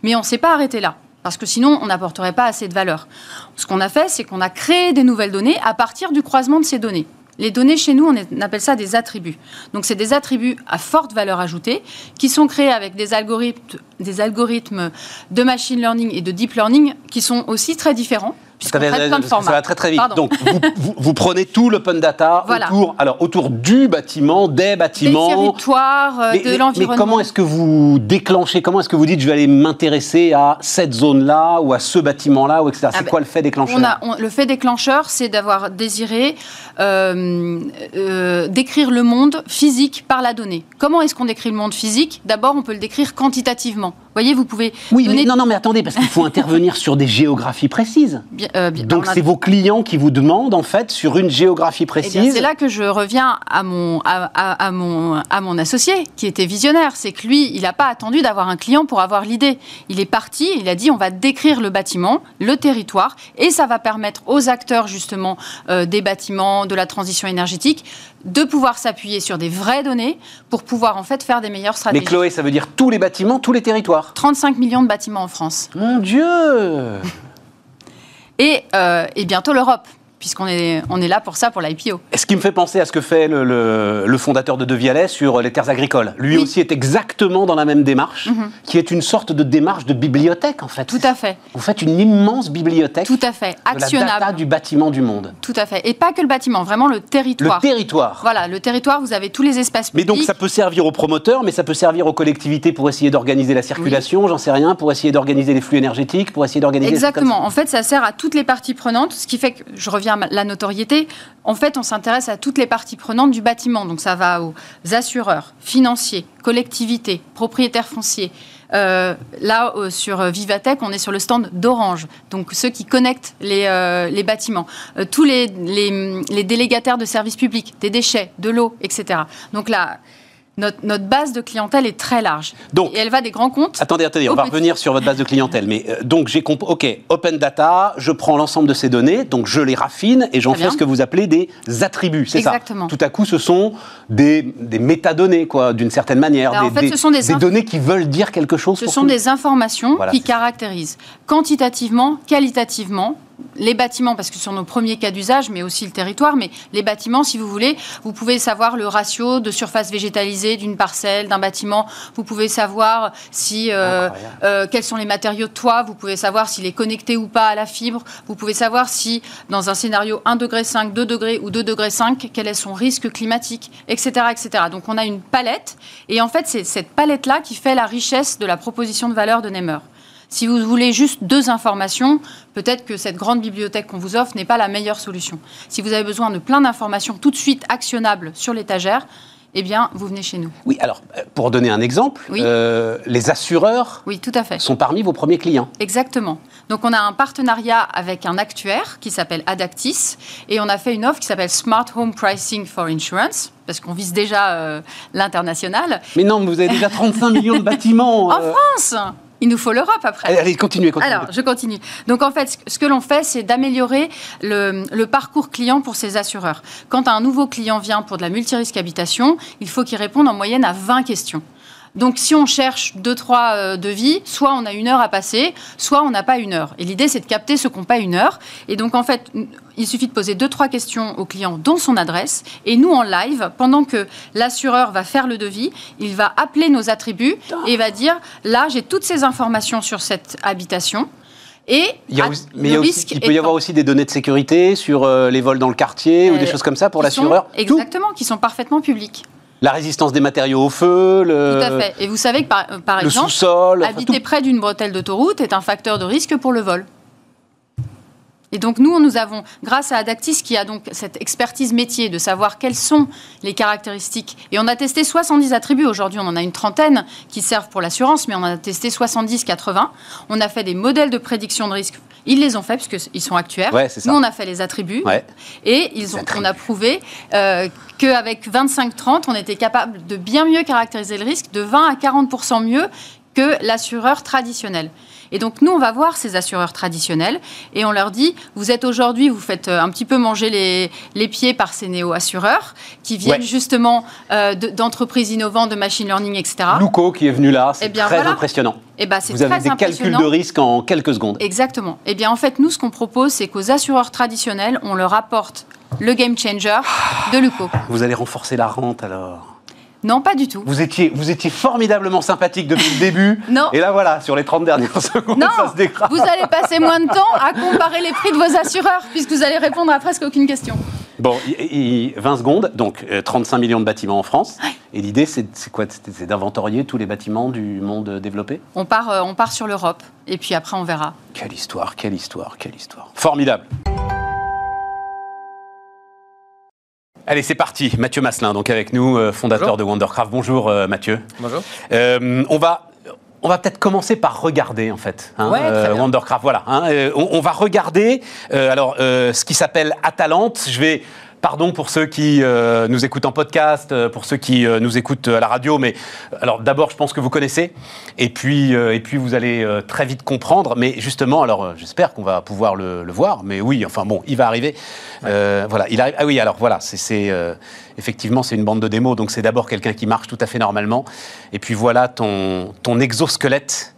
Mais on ne s'est pas arrêté là parce que sinon on n'apporterait pas assez de valeur. Ce qu'on a fait, c'est qu'on a créé des nouvelles données à partir du croisement de ces données. Les données chez nous, on, appelle ça des attributs. Donc, c'est des attributs à forte valeur ajoutée qui sont créés avec des algorithmes, des algorithmes de machine learning et de deep learning qui sont aussi très différents. Ça va très très vite. Donc vous, prenez tout l'open data autour, alors, autour du bâtiment, des bâtiments. Des territoires, euh, de l'environnement. Mais comment est-ce que vous déclenchez? Comment est-ce que vous dites je vais aller m'intéresser à cette zone-là ou à ce bâtiment-là ou etc. C'est ah ben, quoi le fait déclencheur? Le fait déclencheur, c'est d'avoir désiré euh, euh, décrire le monde physique par la donnée. Comment est-ce qu'on décrit le monde physique? D'abord, on peut le décrire quantitativement voyez, vous pouvez. Oui, mais non, non, mais attendez, parce qu'il faut intervenir sur des géographies précises. Euh, Donc c'est vos clients qui vous demandent, en fait, sur une géographie eh précise. c'est là que je reviens à mon, à, mon, à mon associé, qui était visionnaire. C'est que lui, il n'a pas attendu d'avoir un client pour avoir l'idée. Il est parti, il a dit on va décrire le bâtiment, le territoire, et ça va permettre aux acteurs, justement, euh, des bâtiments, de la transition énergétique, de pouvoir s'appuyer sur des vraies données pour pouvoir en fait faire des meilleures stratégies. Mais Chloé, ça veut dire tous les bâtiments, tous les territoires 35 millions de bâtiments en France. Mon Dieu et, euh, et bientôt l'Europe puisqu'on est, on est là pour ça, pour l'IPO. Ce qui me fait penser à ce que fait le, fondateur de Devialet sur les terres agricoles. Lui aussi est exactement dans la même démarche, mhm. qui est une sorte de démarche de bibliothèque, en fait. Tout à fait. Vous faites une immense bibliothèque. Tout à fait. Actionnable. De la data du bâtiment du monde. Tout à fait. Et pas que le bâtiment, vraiment le territoire. Le territoire. Voilà, le territoire, vous avez tous les espaces publics. Mais donc ça peut servir aux promoteurs, mais ça peut servir aux collectivités pour essayer d'organiser la circulation, j'en sais rien, pour essayer d'organiser les flux énergétiques, pour essayer d'organiser... Exactement. En fait, ça sert à toutes les parties prenantes, ce qui fait que, je reviens la notoriété, en fait, on s'intéresse à toutes les parties prenantes du bâtiment. Donc ça va aux assureurs, financiers, collectivités, propriétaires fonciers. Euh, là, euh, sur Vivatech, on est sur le stand d'Orange, donc ceux qui connectent les, euh, bâtiments, tous les, les, délégataires de services publics, des déchets, de l'eau, etc. Donc là, notre, base de clientèle est très large. Donc, et elle va des grands comptes. Attendez, attendez, on va revenir sur votre base de clientèle. Mais euh, donc j'ai compris. Ok, Open Data, je prends l'ensemble de ces données, donc je les raffine et j'en fais ce que vous appelez des attributs. C'est ça. Exactement. Tout à coup, ce sont des, des métadonnées, quoi, d'une certaine manière. des, en fait, ce sont des, données qui veulent dire quelque chose. Ce sont des informations qui caractérisent quantitativement, qualitativement les bâtiments, parce que ce sont nos premiers cas d'usage, mais aussi le territoire, mais les bâtiments, si vous voulez, vous pouvez savoir le ratio de surface végétalisée d'une parcelle, d'un bâtiment, vous pouvez savoir si, euh, euh, quels sont les matériaux de toit, vous pouvez savoir s'il est connecté ou pas à la fibre, vous pouvez savoir si, dans un scénario 1 degré 5, 2 degrés ou 2 degrés 5, quel est son risque climatique, etc., etc. Donc on a une palette, et en fait, c'est cette palette-là qui fait la richesse de la proposition de valeur de Nemer. Si vous voulez juste deux informations, peut-être que cette grande bibliothèque qu'on vous offre n'est pas la meilleure solution. Si vous avez besoin de plein d'informations tout de suite actionnables sur l'étagère, eh bien, vous venez chez nous. Oui, alors, euh, pour donner un exemple, euh, les assureurs oui, tout à fait. sont parmi vos premiers clients. Exactement. Donc, on a un partenariat avec un actuaire qui s'appelle Adactis et on a fait une offre qui s'appelle Smart Home Pricing for Insurance parce qu'on vise déjà euh, l'international. Mais non, vous avez déjà 35 millions de bâtiments. en France il nous faut l'Europe après. Allez, continuez, continuez. Alors, je continue. Donc, en fait, ce que l'on fait, c'est d'améliorer le, parcours client pour ces assureurs. Quand un nouveau client vient pour de la multirisque habitation, il faut qu'il réponde en moyenne à 20 questions. Donc, si on cherche deux, trois euh, devis, soit on a une heure à passer, soit on n'a pas une heure. Et l'idée, c'est de capter ceux qui n'ont pas une heure. Et donc, en fait, il suffit de poser deux, trois questions au client, dont son adresse. Et nous, en live, pendant que l'assureur va faire le devis, il va appeler nos attributs et va dire là, j'ai toutes ces informations sur cette habitation. Et il, mais il, peut y avoir aussi des données de sécurité sur euh, les vols dans le quartier ou des euh, choses comme ça pour l'assureur. Exactement, qui sont parfaitement publiques. La résistance des matériaux au feu, le, Tout à fait. Et vous savez que par, par exemple, habiter près d'une bretelle d'autoroute est un facteur de risque pour le vol. Et donc nous, nous avons, grâce à Adactis, qui a donc cette expertise métier de savoir quelles sont les caractéristiques, et on a testé 70 attributs, aujourd'hui on en a une trentaine qui servent pour l'assurance, mais on en a testé 70-80. On a fait des modèles de prédiction de risque. Ils les ont fait, puisqu'ils sont actuaires. nous, on a fait les attributs, et ils ont, on a prouvé euh, qu'avec 25-30, on était capable de bien mieux caractériser le risque, de 20 à 40% mieux que l'assureur traditionnel. Et donc nous, on va voir ces assureurs traditionnels et on leur dit, vous êtes aujourd'hui, vous faites euh, un petit peu manger les, les pieds par ces néo-assureurs qui viennent justement euh, d'entreprises innovantes, de machine learning, etc. Luco qui est venu là, c'est eh très impressionnant. Et eh ben, vous avez des calculs de risque en quelques secondes. Exactement. Et eh bien en fait, nous, ce qu'on propose, c'est qu'aux assureurs traditionnels, on leur apporte le game changer de Luco. Vous allez renforcer la rente alors non, pas du tout. Vous étiez, vous étiez formidablement sympathique depuis le début. non. Et là, voilà, sur les 30 dernières secondes, ça se dégrade. Vous allez passer moins de temps à comparer les prix de vos assureurs, puisque vous allez répondre à presque aucune question. Bon, 20 secondes, donc 35 euh, millions de bâtiments en France. Et l'idée, c'est quoi? C'est d'inventorier tous les bâtiments du monde développé? On part, euh, on part sur l'Europe, et puis après, on verra. Quelle histoire, quelle histoire, quelle histoire. Formidable. Allez, c'est parti. Mathieu Masselin, donc avec nous, euh, fondateur de Wondercraft. Bonjour euh, Mathieu. Bonjour. Euh, on va on va peut-être commencer par regarder en fait hein, euh, Wondercraft. Voilà, hein, euh, on, va regarder euh, alors ce qui s'appelle Atalante. Je vais Pardon pour ceux qui nous écoutent en podcast, pour ceux qui nous écoutent à la radio, mais alors d'abord, je pense que vous connaissez, et puis, et puis vous allez très vite comprendre. Mais justement, alors j'espère qu'on va pouvoir le, voir, mais oui, enfin bon, il va arriver. voilà, il arrive. Ah oui, alors voilà, c'est effectivement, c'est une bande de démos, donc c'est d'abord quelqu'un qui marche tout à fait normalement. Et puis voilà ton, ton exosquelette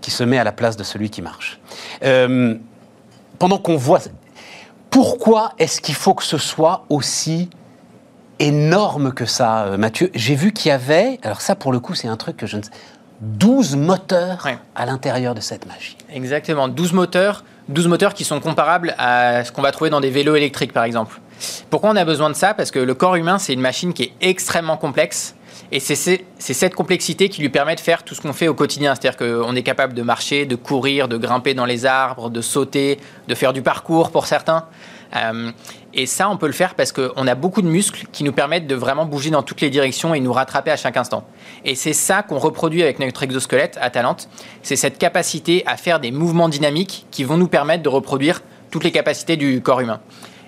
qui se met à la place de celui qui marche. Euh, pendant qu'on voit... Pourquoi est-ce qu'il faut que ce soit aussi énorme que ça, euh, Mathieu? J'ai vu qu'il y avait, alors ça pour le coup c'est un truc que je ne sais, 12 moteurs à l'intérieur de cette machine. Exactement, 12 moteurs, 12 moteurs qui sont comparables à ce qu'on va trouver dans des vélos électriques par exemple. Pourquoi on a besoin de ça? Parce que le corps humain, c'est une machine qui est extrêmement complexe. Et c'est cette complexité qui lui permet de faire tout ce qu'on fait au quotidien. C'est-à-dire qu'on est capable de marcher, de courir, de grimper dans les arbres, de sauter, de faire du parcours pour certains. Euh, et ça, on peut le faire parce qu'on a beaucoup de muscles qui nous permettent de vraiment bouger dans toutes les directions et nous rattraper à chaque instant. Et c'est ça qu'on reproduit avec notre exosquelette à Talente. C'est cette capacité à faire des mouvements dynamiques qui vont nous permettre de reproduire toutes les capacités du corps humain.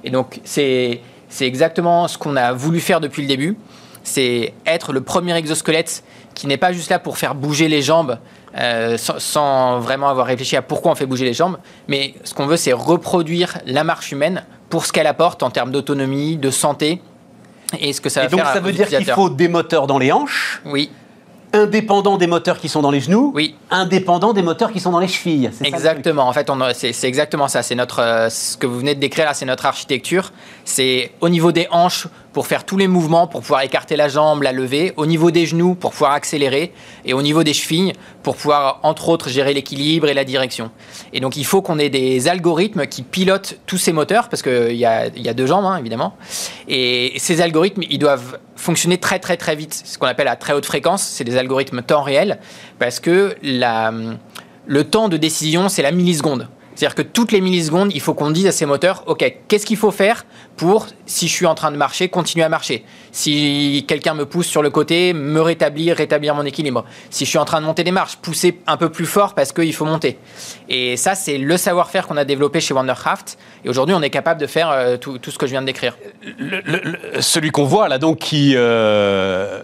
Et donc, c'est exactement ce qu'on a voulu faire depuis le début. C'est être le premier exosquelette qui n'est pas juste là pour faire bouger les jambes euh, sans, vraiment avoir réfléchi à pourquoi on fait bouger les jambes, mais ce qu'on veut, c'est reproduire la marche humaine pour ce qu'elle apporte en termes d'autonomie, de santé. Et ce que ça va et donc ça veut dire qu'il faut des moteurs dans les hanches. Oui indépendant des moteurs qui sont dans les genoux, oui. indépendant des moteurs qui sont dans les chevilles. Exactement. en fait, c'est exactement ça. C'est notre, euh, ce que vous venez de décrire là, c'est notre architecture. C'est au niveau des hanches pour faire tous les mouvements, pour pouvoir écarter la jambe, la lever, au niveau des genoux pour pouvoir accélérer, et au niveau des chevilles pour pouvoir, entre autres, gérer l'équilibre et la direction. Et donc, il faut qu'on ait des algorithmes qui pilotent tous ces moteurs, parce qu'il y a, y a deux jambes, hein, évidemment. Et ces algorithmes, ils doivent fonctionner très très très vite, ce qu'on appelle à très haute fréquence, c'est des algorithmes temps réel, parce que le temps de décision, c'est la milliseconde. C'est-à-dire que toutes les millisecondes, il faut qu'on dise à ces moteurs, OK, qu'est-ce qu'il faut faire pour, si je suis en train de marcher, continuer à marcher? Si quelqu'un me pousse sur le côté, me rétablir, rétablir mon équilibre. Si je suis en train de monter des marches, pousser un peu plus fort parce qu'il faut monter. Et ça, c'est le savoir-faire qu'on a développé chez Wondercraft. Et aujourd'hui, on est capable de faire euh, tout, ce que je viens de décrire. celui qu'on voit là, donc, qui... Euh,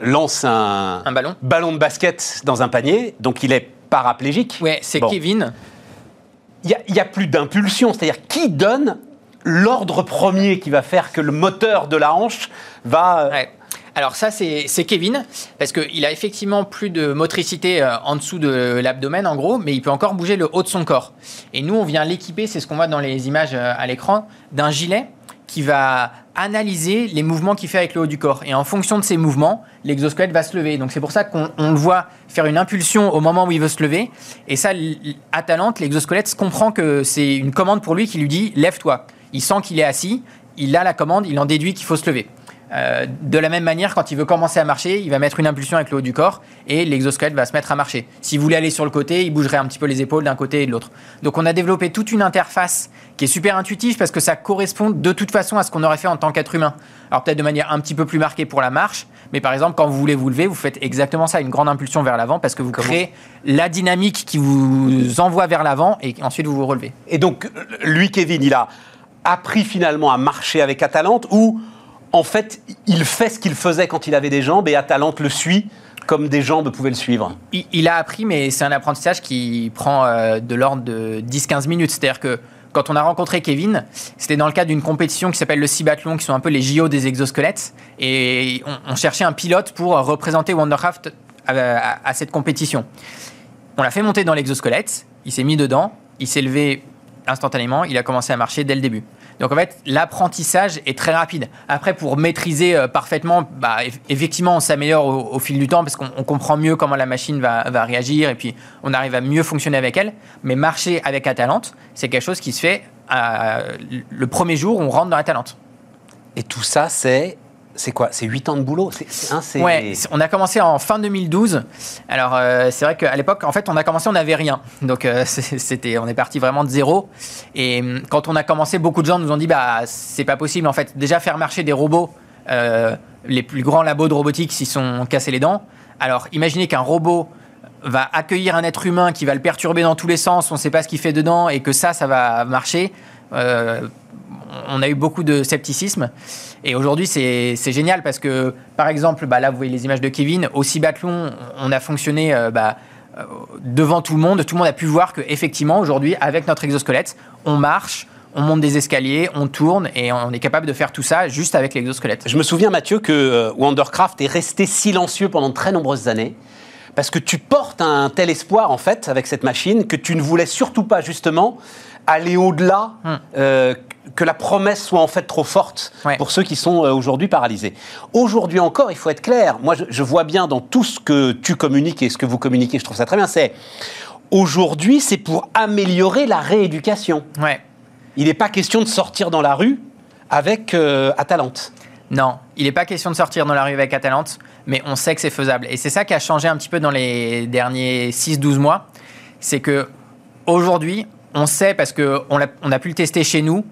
lance un, un, ballon. ballon de basket dans un panier, donc il est paraplégique. Ouais, c'est Kevin il n'y a, plus d'impulsion. C'est-à-dire, qui donne l'ordre premier qui va faire que le moteur de la hanche va... Euh, Alors ça, c'est Kevin, parce qu'il a effectivement plus de motricité euh, en dessous de l'abdomen, en gros, mais il peut encore bouger le haut de son corps. Et nous, on vient l'équiper, c'est ce qu'on voit dans les images euh, à l'écran, d'un gilet qui va analyser les mouvements qu'il fait avec le haut du corps. Et en fonction de ces mouvements, l'exosquelette va se lever. Donc c'est pour ça qu'on le voit faire une impulsion au moment où il veut se lever. Et ça, à Talente, l'exosquelette comprend que c'est une commande pour lui qui lui dit lève-toi. Il sent qu'il est assis, il a la commande, il en déduit qu'il faut se lever. Euh, de la même manière, quand il veut commencer à marcher, il va mettre une impulsion avec le haut du corps et l'exosquelette va se mettre à marcher. S'il voulait aller sur le côté, il bougerait un petit peu les épaules d'un côté et de l'autre. Donc on a développé toute une interface qui est super intuitive parce que ça correspond de toute façon à ce qu'on aurait fait en tant qu'être humain. Alors peut-être de manière un petit peu plus marquée pour la marche, mais par exemple quand vous voulez vous lever, vous faites exactement ça, une grande impulsion vers l'avant parce que vous créez la dynamique qui vous envoie vers l'avant et ensuite vous vous relevez. Et donc lui, Kevin, il a appris finalement à marcher avec Atalante ou en fait, il fait ce qu'il faisait quand il avait des jambes et Atalante le suit comme des jambes pouvaient le suivre. Il, a appris, mais c'est un apprentissage qui prend euh, de l'ordre de 10-15 minutes. C'est-à-dire que quand on a rencontré Kevin, c'était dans le cadre d'une compétition qui s'appelle le Cibathlon, qui sont un peu les JO des exosquelettes. Et on, cherchait un pilote pour représenter Wondercraft à, à cette compétition. On l'a fait monter dans l'exosquelette, il s'est mis dedans, il s'est levé instantanément, il a commencé à marcher dès le début. Donc en fait, l'apprentissage est très rapide. Après, pour maîtriser euh, parfaitement, bah, effectivement, on s'améliore au, fil du temps parce qu'on comprend mieux comment la machine va, réagir et puis on arrive à mieux fonctionner avec elle. Mais marcher avec Atalante, c'est quelque chose qui se fait euh, le premier jour où on rentre dans Atalante. Et tout ça, c'est c'est quoi? C'est 8 ans de boulot? On a commencé en fin 2012. Alors, euh, c'est vrai qu'à l'époque, en fait, on a commencé, on n'avait rien. Donc, euh, c'était, on est parti vraiment de zéro. Et hum, quand on a commencé, beaucoup de gens nous ont dit, bah, c'est pas possible, en fait. Déjà, faire marcher des robots, euh, les plus grands labos de robotique s'y sont cassés les dents. Alors, imaginez qu'un robot va accueillir un être humain qui va le perturber dans tous les sens, on ne sait pas ce qu'il fait dedans et que ça, ça va marcher. On a eu beaucoup de scepticisme. Et aujourd'hui, c'est génial parce que, par exemple, bah là, vous voyez les images de Kevin. Au Cibathlon, on a fonctionné euh, bah, euh, devant tout le monde. Tout le monde a pu voir qu'effectivement, aujourd'hui, avec notre exosquelette, on marche, on monte des escaliers, on tourne et on est capable de faire tout ça juste avec l'exosquelette. Je me souviens, Mathieu, que Wondercraft est resté silencieux pendant très nombreuses années parce que tu portes un tel espoir, en fait, avec cette machine, que tu ne voulais surtout pas, justement, aller au-delà, hum. euh, que la promesse soit en fait trop forte pour ceux qui sont euh, aujourd'hui paralysés. Aujourd'hui encore, il faut être clair. Moi, je, vois bien dans tout ce que tu communiques et ce que vous communiquez, je trouve ça très bien, c'est aujourd'hui, c'est pour améliorer la rééducation. Ouais. Il n'est pas question de sortir dans la rue avec euh, Atalante. Non, il n'est pas question de sortir dans la rue avec Atalante, mais on sait que c'est faisable. Et c'est ça qui a changé un petit peu dans les derniers 6-12 mois. C'est que aujourd'hui, on sait, parce qu'on a, on a pu le tester chez nous,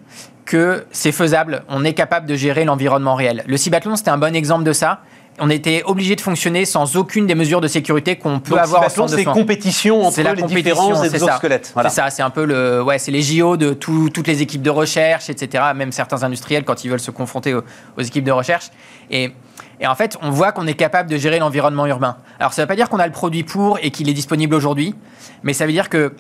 que c'est faisable, on est capable de gérer l'environnement réel. Le Cibathlon, c'était un bon exemple de ça. On était obligé de fonctionner sans aucune des mesures de sécurité qu'on peut avoir en centre de. C'est compétition entre la les différents exosquelettes. C'est ça, c'est un peu le, ouais, c'est les JO de toutes les équipes de recherche, etc. Même certains industriels quand ils veulent se confronter aux, aux équipes de recherche. Et, et en fait, on voit qu'on est capable de gérer l'environnement urbain. Alors, ça ne veut pas dire qu'on a le produit pour et qu'il est disponible aujourd'hui, mais ça veut dire que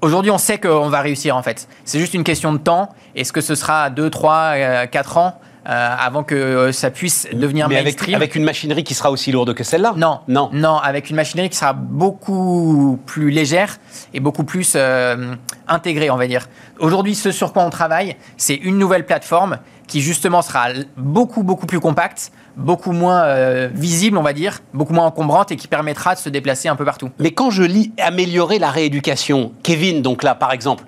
Aujourd'hui, on sait qu'on va réussir en fait. C'est juste une question de temps. Est-ce que ce sera 2, 3, 4 ans euh, avant que euh, ça puisse devenir Mais mainstream? Avec, avec, une machinerie qui sera aussi lourde que celle-là? Non, non, non, avec une machinerie qui sera beaucoup plus légère et beaucoup plus euh, intégrée, on va dire. Aujourd'hui, ce sur quoi on travaille, c'est une nouvelle plateforme qui justement sera beaucoup beaucoup plus compacte, beaucoup moins euh, visible, on va dire, beaucoup moins encombrante et qui permettra de se déplacer un peu partout. Mais quand je lis améliorer la rééducation, Kevin, donc là par exemple,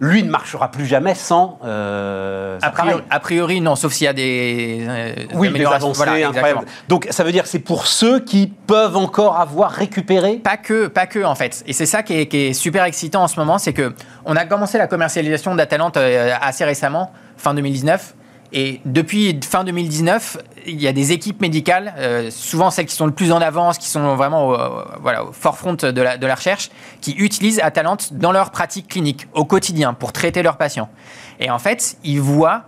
lui ne marchera plus jamais sans. Euh, a, priori, non, sauf s'il y a des. Euh, oui, des avancées incroyables. Donc ça veut dire c'est pour ceux qui peuvent encore avoir récupéré? Pas que, pas que en fait. Et c'est ça qui est, qui est, super excitant en ce moment, c'est que on a commencé la commercialisation d'Atalante assez récemment, fin 2019. Et depuis fin 2019, il y a des équipes médicales, euh, souvent celles qui sont le plus en avance, qui sont vraiment au, voilà, au forefront de la, recherche, qui utilisent Atalante dans leur pratique clinique, au quotidien, pour traiter leurs patients. Et en fait, ils voient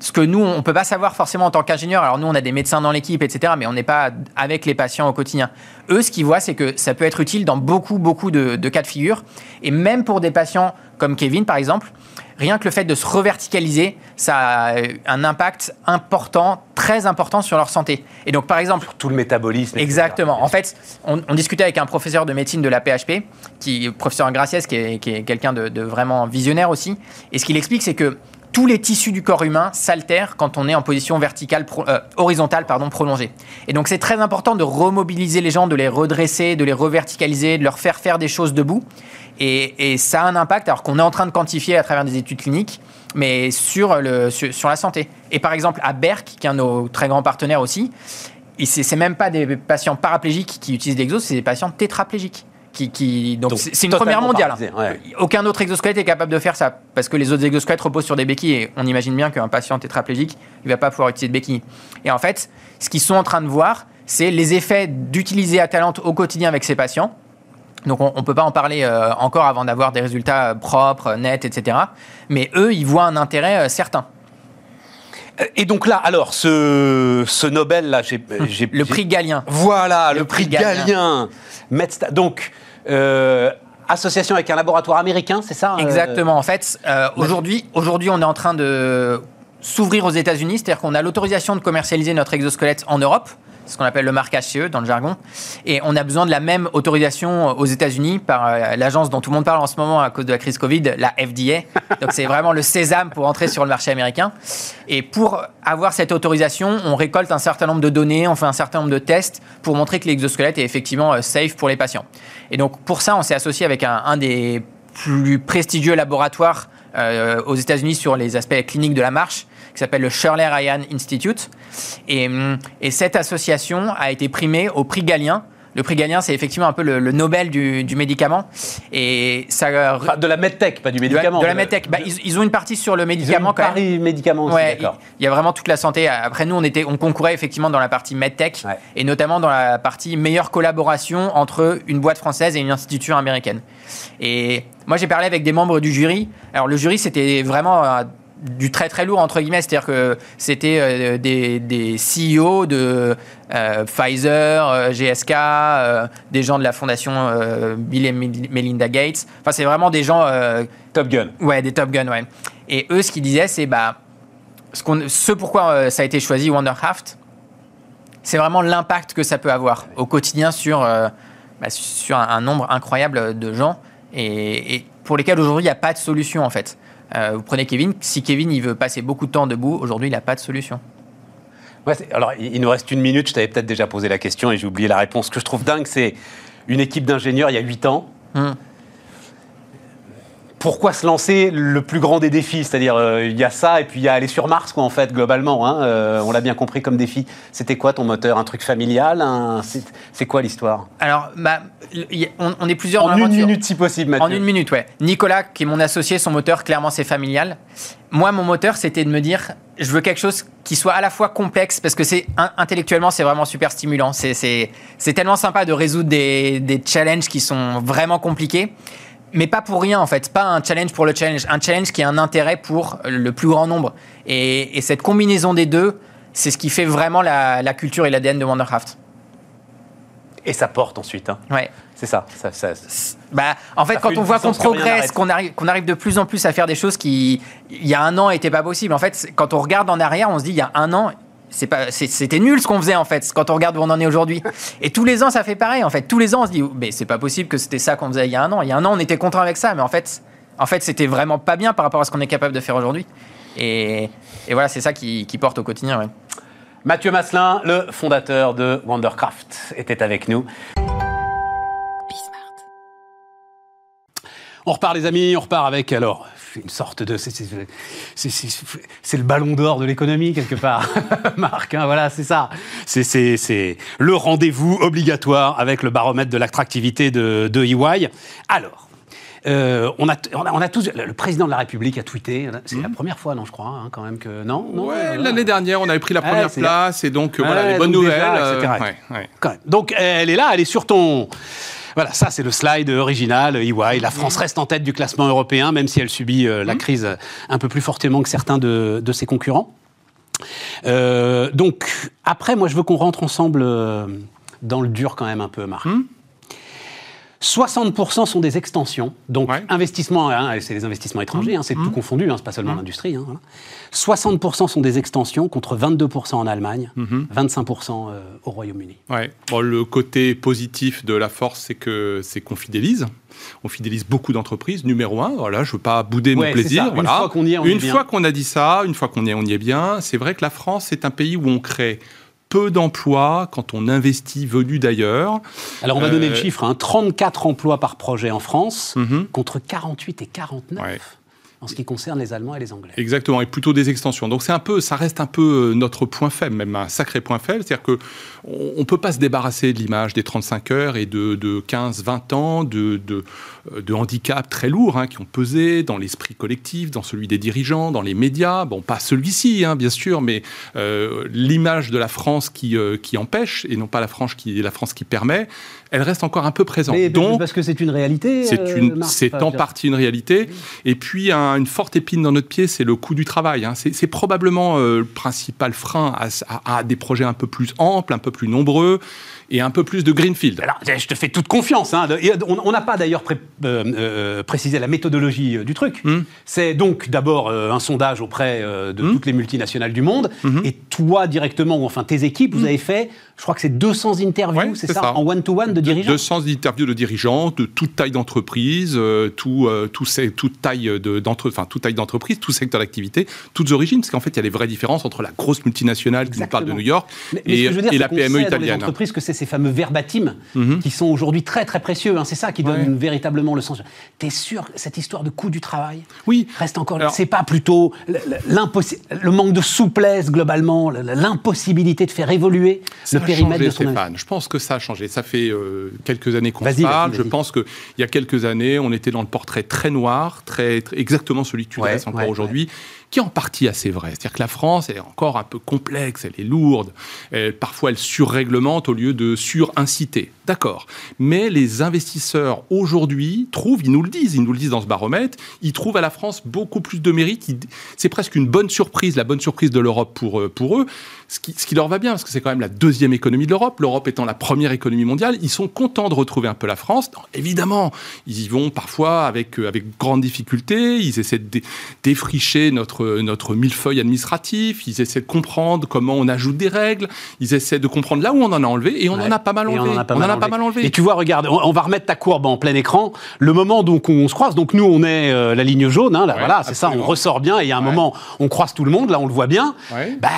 ce que nous, on ne peut pas savoir forcément en tant qu'ingénieur. Alors nous, on a des médecins dans l'équipe, etc., mais on n'est pas avec les patients au quotidien. Eux, ce qu'ils voient, c'est que ça peut être utile dans beaucoup, beaucoup de cas de figure. Et même pour des patients comme Kevin, par exemple, rien que le fait de se reverticaliser, ça a un impact important, très important sur leur santé. Et donc, par exemple. tout le métabolisme. Exactement. En fait, on, discutait avec un professeur de médecine de la PHP, qui, professeur Graciès, qui est, quelqu'un de, vraiment visionnaire aussi. Et ce qu'il explique, c'est que tous les tissus du corps humain s'altèrent quand on est en position verticale, euh, horizontale pardon, prolongée. Et donc c'est très important de remobiliser les gens, de les redresser, de les reverticaliser, de leur faire faire des choses debout. Et, ça a un impact, alors qu'on est en train de quantifier à travers des études cliniques, mais sur, la santé. Et par exemple, à Berck, qui est un de nos très grands partenaires aussi, c'est même pas des patients paraplégiques qui utilisent l'exo, c'est des patients tétraplégiques. Qui, donc c'est une première mondiale. Aucun autre exosquelette est capable de faire ça parce que les autres exosquelettes reposent sur des béquilles et on imagine bien qu'un patient tétraplégique il va pas pouvoir utiliser de béquilles. Et en fait, ce qu'ils sont en train de voir, c'est les effets d'utiliser Atalante au quotidien avec ces patients donc on ne peut pas en parler euh, encore avant d'avoir des résultats propres, nets, etc. Mais eux, ils voient un intérêt euh, certain. Euh, et donc là, alors, ce, ce Nobel, là, j'ai... Le prix Galien. Voilà, le, prix, Galien. Donc, association avec un laboratoire américain, c'est ça Exactement. En fait, aujourd'hui, aujourd'hui, on est en train de s'ouvrir aux États-Unis, c'est-à-dire qu'on a l'autorisation de commercialiser notre exosquelette en Europe ce qu'on appelle le marquage CE dans le jargon. Et on a besoin de la même autorisation aux États-Unis par euh, l'agence dont tout le monde parle en ce moment à cause de la crise Covid, la FDA. Donc c'est vraiment le sésame pour entrer sur le marché américain. Et pour avoir cette autorisation, on récolte un certain nombre de données, on fait un certain nombre de tests pour montrer que l'exosquelette est effectivement euh, safe pour les patients. Et donc pour ça, on s'est associé avec un, des plus prestigieux laboratoires euh, aux États-Unis sur les aspects cliniques de la marche, qui s'appelle le Shirley Ryan Institute. Et, et, cette association a été primée au prix Galien Le prix Galien, c'est effectivement un peu le, Nobel du, médicament. Et ça, enfin, de la medtech, pas du médicament. De la, medtech. Bah, ils, ont une partie sur le médicament quand même. médicament aussi, ouais, Il y a vraiment toute la santé. Après, nous, on, était, on concourait effectivement dans la partie medtech et notamment dans la partie meilleure collaboration entre une boîte française et une institution américaine. Et moi, j'ai parlé avec des membres du jury. Alors, le jury, c'était vraiment euh, du très très lourd entre guillemets, c'est-à-dire que c'était euh, des, des, CEO de euh, Pfizer, GSK, des gens de la fondation Bill et Melinda Gates. Enfin, c'est vraiment des gens Top Gun. Ouais, des Top Gun, ouais. Et eux, ce qu'ils disaient, c'est bah ce, qu'on, ce pourquoi ça a été choisi Wondercraft, c'est vraiment l'impact que ça peut avoir au quotidien sur bah, sur un, nombre incroyable de gens et, pour lesquels aujourd'hui il n'y a pas de solution en fait. Euh, vous prenez Kevin, si Kevin il veut passer beaucoup de temps debout, aujourd'hui il n'a pas de solution. alors il nous reste une minute, je t'avais peut-être déjà posé la question et j'ai oublié la réponse. Ce que je trouve dingue, c'est une équipe d'ingénieurs il y a 8 ans. Hum pourquoi se lancer le plus grand des défis? C'est-à-dire, euh, il y a ça, et puis il y a aller sur Mars, quoi, en fait, globalement. Hein, euh, on l'a bien compris comme défi. C'était quoi ton moteur? Un truc familial? C'est quoi l'histoire? Alors, bah, on, est plusieurs En une minute, si possible, Mathieu. En une minute, ouais. Nicolas, qui est mon associé, son moteur, clairement, c'est familial. Moi, mon moteur, c'était de me dire, je veux quelque chose qui soit à la fois complexe, parce que c'est intellectuellement, c'est vraiment super stimulant. C'est tellement sympa de résoudre des, des challenges qui sont vraiment compliqués mais pas pour rien en fait, pas un challenge pour le challenge, un challenge qui a un intérêt pour le plus grand nombre. Et, cette combinaison des deux, c'est ce qui fait vraiment la, culture et l'ADN de Wondercraft. Et ça porte ensuite. Hein. Ouais. C'est ça. bah, en fait, quand on voit qu'on progresse, qu'on arrive, qu'on arrive de plus en plus à faire des choses qui, il y a un an, n'étaient pas possibles. En fait, quand on regarde en arrière, on se dit, il y a un an, c'était nul ce qu'on faisait en fait quand on regarde où on en est aujourd'hui. Et tous les ans ça fait pareil en fait. Tous les ans on se dit mais c'est pas possible que c'était ça qu'on faisait il y a un an. Il y a un an on était content avec ça mais en fait en fait c'était vraiment pas bien par rapport à ce qu'on est capable de faire aujourd'hui. Et, et, voilà c'est ça qui, qui, porte au quotidien Mathieu Masselin le fondateur de Wondercraft était avec nous. On repart les amis on repart avec alors une sorte de. C'est le ballon d'or de l'économie, quelque part, Marc. Hein, voilà, c'est ça. C'est le rendez-vous obligatoire avec le baromètre de l'attractivité de, de EY. Alors. Euh, on, a, on, a, tous. Le président de la République a tweeté. C'est la mmh. première fois, non, je crois, hein, quand même que non. non ouais, l'année dernière, on avait pris la première place et donc voilà les bonnes nouvelles. Euh, donc elle est là, elle est sur ton voilà, ça c'est le slide original, EY. La France reste en tête du classement européen, même si elle subit euh, la mmh. crise un peu plus fortement que certains de, ses concurrents. Euh, donc, après, moi je veux qu'on rentre ensemble euh, dans le dur quand même un peu, Marc. Mmh. 60% sont des extensions, donc investissement, hein, c'est les investissements étrangers, hein, c'est mmh. tout confondu, hein, c'est pas seulement l'industrie. 60% sont des extensions contre 22% en Allemagne, 25% euh, au Royaume-Uni. Ouais. le côté positif de la force, c'est que c'est qu'on fidélise. On fidélise beaucoup d'entreprises. Numéro un, voilà, je veux pas bouder mon plaisir. Une fois qu'on y est, on une fois qu'on a dit ça, une fois qu'on y est, on y est bien. C'est vrai que la France, c'est un pays où on crée peu d'emplois quand on investit venu d'ailleurs. Alors on va donner le euh, chiffre, 34 hein. emplois par projet en France, mhm. contre 48 et 49 en ce qui concerne les Allemands et les Anglais. Exactement, et plutôt des extensions. Donc c'est un peu, ça reste un peu euh, notre point faible, même un sacré point faible, c'est-à-dire que on, peut pas se débarrasser de l'image des 35 heures et de, 15-20 ans de, de, euh, de handicaps très lourds hein, qui ont pesé dans l'esprit collectif, dans celui des dirigeants, dans les médias. Bon, pas celui-ci, hein, bien sûr, mais euh, l'image de la France qui, qui empêche et non pas la France qui, la France qui permet elle reste encore un peu présente. Donc, parce que c'est une réalité. C'est euh, c'est en partie une réalité. Et puis une forte épine dans notre pied, c'est le coût du travail. Hein. C'est probablement euh, le principal frein à, des projets un peu plus amples, un peu plus nombreux et un peu plus de greenfield. Alors, je te fais toute confiance. Hein. On n'a pas d'ailleurs euh, précisé la méthodologie du truc. Hmm. C'est donc d'abord un sondage auprès de hmm. toutes les multinationales du monde. Hmm. Et toi, directement, ou enfin tes équipes, vous avez fait je crois que c'est 200 interviews, c'est ça, en one-to-one de dirigeants? 200 interviews de dirigeants de toute taille d'entreprise, euh, tout, euh, toute taille enfin, toute taille d'entreprise, tout secteur d'activité, toutes origines, parce qu'en fait, il y a des vraies différences entre la grosse multinationale qui nous parle de New York et, la PME italienne. Que c'est ces fameux verbatims mhm. qui sont aujourd'hui très très précieux. Hein. c'est ça qui donne véritablement le sens. T'es sûr que cette histoire de coût du travail oui. reste encore. C'est pas plutôt le manque de souplesse globalement, l'impossibilité de faire évoluer le périmètre de son Stéphane. Je pense que ça a changé. Ça fait euh, quelques années qu'on parle. Je pense qu'il y a quelques années, on était dans le portrait très noir, très, exactement celui que tu ouais, encore aujourd'hui qui en partie assez vrai. C'est-à-dire que la France est encore un peu complexe, elle est lourde, parfois elle surréglemente au lieu de surinciter. D'accord. Mais les investisseurs aujourd'hui trouvent, ils nous le disent, ils nous le disent dans ce baromètre, ils trouvent à la France beaucoup plus de mérite. C'est presque une bonne surprise, la bonne surprise de l'Europe pour, euh, pour eux, ce qui, ce qui leur va bien, parce que c'est quand même la deuxième économie de l'Europe, l'Europe étant la première économie mondiale. Ils sont contents de retrouver un peu la France. évidemment, ils y vont parfois avec, euh, avec grande difficulté, ils essaient de défricher notre notre, millefeuille administratif, ils essaient de comprendre comment on ajoute des règles, ils essaient de comprendre là où on en a enlevé, et on en a pas mal enlevé. On pas, mal, enlevé. Et tu vois, regarde, on, va remettre ta courbe en plein écran. Le moment donc où on se croise, donc nous on est euh, la ligne jaune, hein, là, voilà, c'est ça, on ressort bien, et il y a un moment, on croise tout le monde, là on le voit bien. Bah,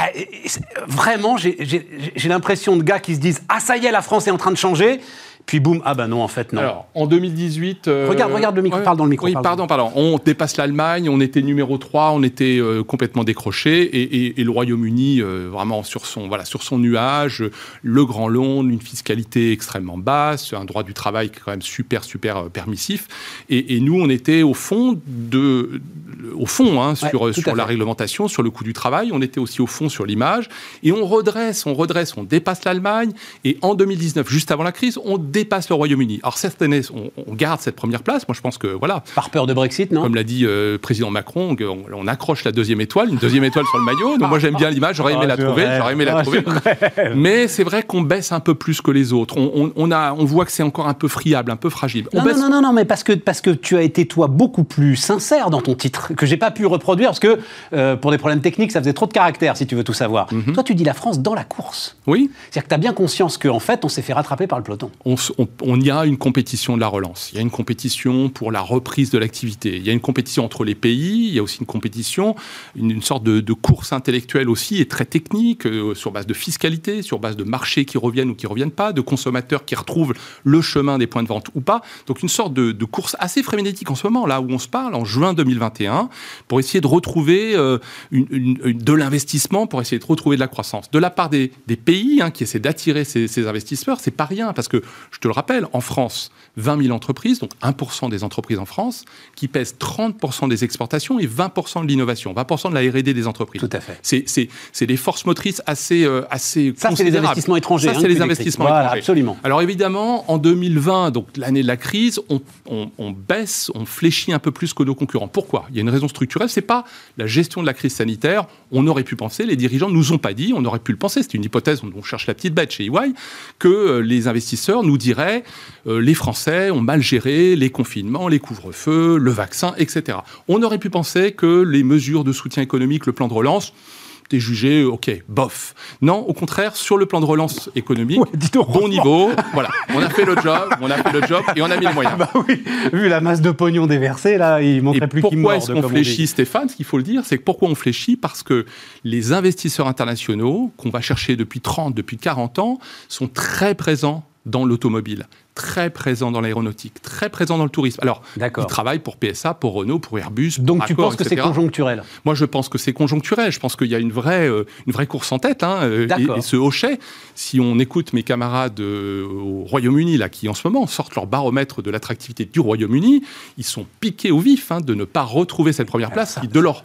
vraiment, j'ai l'impression de gars qui se disent Ah ça y est, la France est en train de changer. Puis boum, ah ben non, en fait, non. Alors, en 2018. Euh, regarde, regarde le micro, parle dans le micro. Oui, pardon, pardon. On dépasse l'Allemagne, on était numéro 3, on était euh, complètement décroché, et, le Royaume-Uni, euh, vraiment sur son, voilà, sur son nuage, le Grand Londres, une fiscalité extrêmement basse, un droit du travail qui est quand même super, super permissif. Et, nous, on était au fond, de, au fond hein, sur, sur la réglementation, sur le coût du travail, on était aussi au fond sur l'image, et on redresse, on redresse, on dépasse l'Allemagne, et en 2019, juste avant la crise, on dépasse le Royaume-Uni. Alors cette année, on, garde cette première place. Moi, je pense que voilà. Par peur de Brexit, non? Comme l'a dit le euh, président Macron, on, accroche la deuxième étoile, une deuxième étoile sur le maillot. Donc moi, j'aime bien l'image. J'aurais aimé, la trouver. J'aurais aimé la trouver. Mais c'est vrai qu'on baisse un peu plus que les autres. On, a, on voit que c'est encore un peu friable, un peu fragile. non, non, non, non, mais parce que parce que tu as été toi beaucoup plus sincère dans ton titre que j'ai pas pu reproduire parce que euh, pour des problèmes techniques, ça faisait trop de caractères si tu veux tout savoir. Mhm. Toi, tu dis la France dans la course. Oui. C'est-à-dire que tu as bien conscience qu'en fait, on s'est fait rattraper par le peloton on, y a une compétition de la relance. Il y a une compétition pour la reprise de l'activité. Il y a une compétition entre les pays. Il y a aussi une compétition, une, sorte de, course intellectuelle aussi et très technique euh, sur base de fiscalité, sur base de marchés qui reviennent ou qui reviennent pas, de consommateurs qui retrouvent le chemin des points de vente ou pas. Donc une sorte de, course assez frénétique en ce moment, là où on se parle, en juin 2021, pour essayer de retrouver euh, de l'investissement, pour essayer de retrouver de la croissance. De la part des, pays hein, qui essaient d'attirer ces, ces investisseurs, c'est pas rien parce que je te le rappelle, en France, 20 000 entreprises, donc 1% des entreprises en France, qui pèsent 30% des exportations et 20% de l'innovation, 20% de la R&D des entreprises. Tout à fait. C'est des forces motrices assez, euh, assez Ça, c'est les investissements étrangers. Ça, c'est les investissements voilà, étrangers. absolument. Alors évidemment, en 2020, donc l'année de la crise, on, on, baisse, on fléchit un peu plus que nos concurrents. Pourquoi? Il y a une raison structurelle, c'est pas la gestion de la crise sanitaire. On aurait pu penser, les dirigeants ne nous ont pas dit, on aurait pu le penser, c'est une hypothèse, on cherche la petite bête chez EY, que euh, les investisseurs nous diraient euh, les Français ont mal géré les confinements, les couvre-feux, le vaccin, etc. On aurait pu penser que les mesures de soutien économique, le plan de relance, étaient jugé, ok, bof. Non, au contraire, sur le plan de relance économique, bon niveau, voilà, on a fait le job, on a fait le job et on a mis les moyens. bah oui, vu la masse de pognon déversée, là, il montrait plus qu'il Pourquoi est-ce qu'on fléchit, Stéphane Ce qu'il faut le dire, c'est que pourquoi on fléchit? Parce que les investisseurs internationaux, qu'on va chercher depuis 30, depuis 40 ans, sont très présents dans l'automobile, très présent dans l'aéronautique, très présent dans le tourisme. Alors, ils travaillent pour PSA, pour Renault, pour Airbus. Donc tu penses que c'est conjoncturel Moi, je pense que c'est conjoncturel. Je pense qu'il y a une vraie, euh, une vraie course en tête. Hein, euh, et, ce hochet, si on écoute mes camarades euh, au Royaume-Uni, là, qui en ce moment sortent leur baromètre de l'attractivité du Royaume-Uni, ils sont piqués au vif hein, de ne pas retrouver cette première place qui, de leur,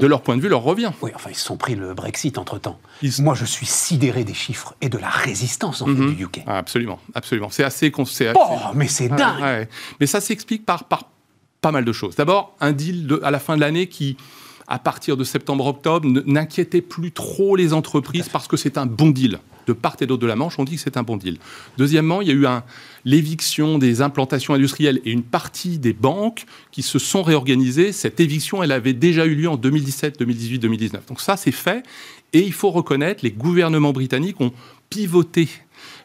de leur point de vue, leur revient. Oui, enfin, ils se sont pris le Brexit entre-temps. Moi, je suis sidéré des chiffres et de la résistance en fait, mhm. du UK. Ah, absolument, absolument. C'est assez Oh, mais c'est dingue Mais ça s'explique par, par pas mal de choses. D'abord, un deal de, à la fin de l'année qui, à partir de septembre-octobre, n'inquiétait plus trop les entreprises parce que c'est un bon deal. De part et d'autre de la Manche, on dit que c'est un bon deal. Deuxièmement, il y a eu l'éviction des implantations industrielles et une partie des banques qui se sont réorganisées. Cette éviction, elle avait déjà eu lieu en 2017, 2018, 2019. Donc ça, c'est fait. Et il faut reconnaître, les gouvernements britanniques ont pivoté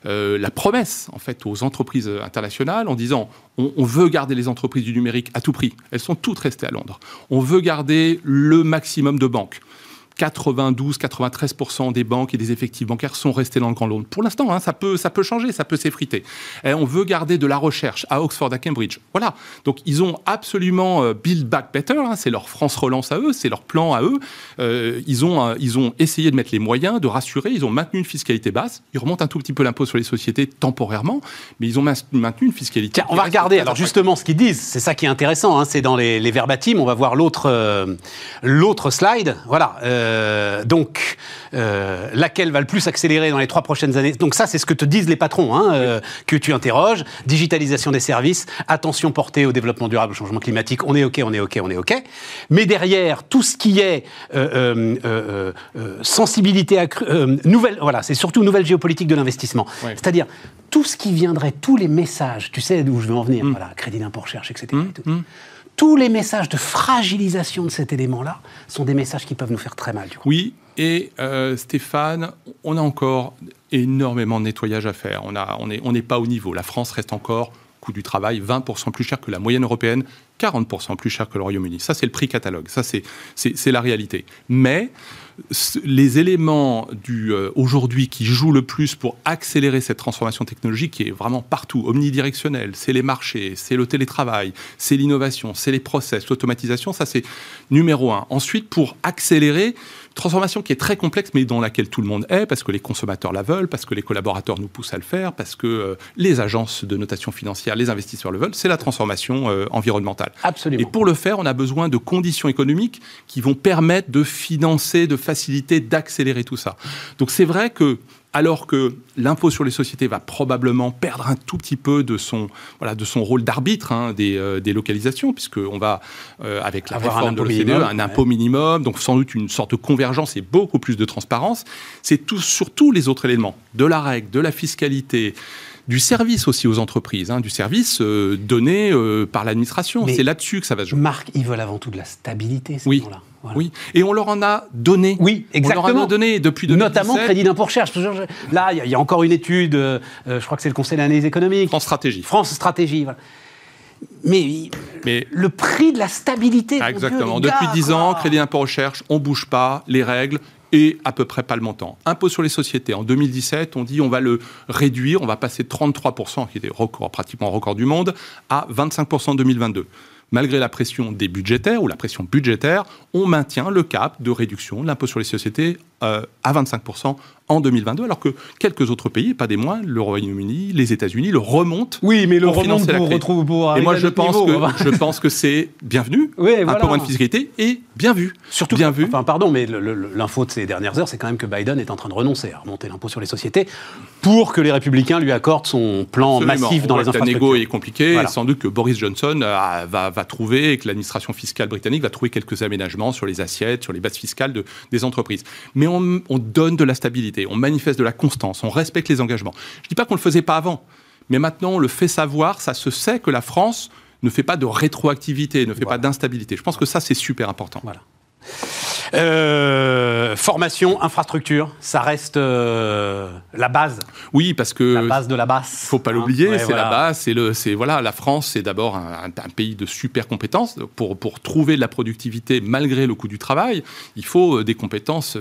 la promesse en fait aux entreprises internationales en disant on, on, veut garder les entreprises du numérique à tout prix. Elles sont toutes restées à Londres. On veut garder le maximum de banques. 92-93% des banques et des effectifs bancaires sont restés dans le Grand Londres. Pour l'instant, hein, ça, peut, ça peut changer, ça peut s'effriter. on veut garder de la recherche à Oxford, à Cambridge. Voilà. Donc, ils ont absolument euh, Build Back Better. Hein, c'est leur France Relance à eux, c'est leur plan à eux. Euh, ils, ont, euh, ils ont essayé de mettre les moyens, de rassurer. Ils ont maintenu une fiscalité basse. Ils remontent un tout petit peu l'impôt sur les sociétés temporairement, mais ils ont maintenu une fiscalité. Tiens, on va regarder. Alors, justement, ce qu'ils disent, c'est ça qui est intéressant. Hein, c'est dans les, les verbatim. On va voir l'autre l'autre slide. Voilà. Euh, donc, euh, laquelle va le plus accélérer dans les trois prochaines années? Donc ça, c'est ce que te disent les patrons hein, euh, que tu interroges. Digitalisation des services, attention portée au développement durable, au changement climatique. On est ok, on est ok, on est ok. Mais derrière, tout ce qui est sensibilité accrue, nouvelle, voilà, c'est surtout nouvelle géopolitique de l'investissement. C'est-à-dire tout ce qui viendrait, tous les messages, tu sais d'où je veux en venir, mm. voilà, crédit d'impôt recherche, etc tous les messages de fragilisation de cet élément-là sont des messages qui peuvent nous faire très mal. Oui, et euh, Stéphane, on a encore énormément de nettoyage à faire. On n'est pas au niveau. La France reste encore, coût du travail, 20% plus cher que la moyenne européenne, 40% plus cher que le Royaume-Uni. Ça, c'est le prix catalogue. Ça, c'est la réalité. Mais les éléments du euh, aujourd'hui qui jouent le plus pour accélérer cette transformation technologique qui est vraiment partout, omnidirectionnelle, c'est les marchés, c'est le télétravail, c'est l'innovation, c'est les process, l'automatisation, ça c'est numéro un. Ensuite, pour accélérer, transformation qui est très complexe, mais dans laquelle tout le monde est, parce que les consommateurs la veulent, parce que les collaborateurs nous poussent à le faire, parce que euh, les agences de notation financière, les investisseurs le veulent, c'est la transformation euh, environnementale. Absolument. Et pour le faire, on a besoin de conditions économiques qui vont permettre de financer, de faciliter, d'accélérer tout ça. Donc c'est vrai que alors que l'impôt sur les sociétés va probablement perdre un tout petit peu de son, voilà, de son rôle d'arbitre hein, des, euh, des, localisations, puisqu'on va, euh, avec la Avoir réforme de l'OCDE, un impôt minimum, donc sans doute une sorte de convergence et beaucoup plus de transparence. C'est tout, sur tous les autres éléments, de la règle, de la fiscalité, du service aussi aux entreprises, hein, du service euh, donné par l'administration. C'est là-dessus que ça va se jouer. Marc, ils veulent avant tout de la stabilité, ces oui. Oui, et on leur en a donné. Oui, exactement. On leur en a donné depuis 2017. Notamment crédit d'impôt recherche. Là, il y, a encore une étude, euh, je crois que c'est le Conseil d'analyse économique. France Stratégie. France Stratégie, voilà. Mais, Mais, le prix de la stabilité. exactement. Depuis 10 ans, crédit d'impôt recherche, on bouge pas, les règles et à peu près pas le montant. Impôt sur les sociétés, en 2017, on dit on va le réduire, on va passer de 33%, qui était record, pratiquement record du monde, à 25% en 2022 malgré la pression des budgétaires ou la pression budgétaire, on maintient le cap de réduction de l'impôt sur les sociétés euh, à 25% en 2022, alors que quelques autres pays, pas des moins, le Royaume-Uni, les États-Unis, le remontent. Oui, mais le remonte pour retrouver pour Et moi, je pense, que, je pense que c'est bienvenu, oui, un peu moins de fiscalité, et bien vu. Surtout, bien vu. Enfin, pardon, mais l'info de ces dernières heures, c'est quand même que Biden est en train de renoncer à remonter l'impôt sur les sociétés pour que les républicains lui accordent son plan massif dans les infrastructures. La est compliqué, et sans doute que Boris Johnson euh, va, va, trouver, et que l'administration fiscale britannique va trouver quelques aménagements sur les assiettes, sur les bases fiscales de, des entreprises. Mais on, on donne de la stabilité on manifeste de la constance, on respecte les engagements. Je ne dis pas qu'on ne le faisait pas avant, mais maintenant on le fait savoir, ça se sait que la France ne fait pas de rétroactivité, ne fait pas d'instabilité. Je pense que ça, c'est super important. Voilà. Euh, formation, infrastructure, ça reste euh, la base. Oui, parce que la base de la base. Faut pas l'oublier, c'est la base. C'est le, c'est voilà, la France, c'est d'abord un, pays de super compétences. Pour pour trouver de la productivité malgré le coût du travail, il faut euh, des compétences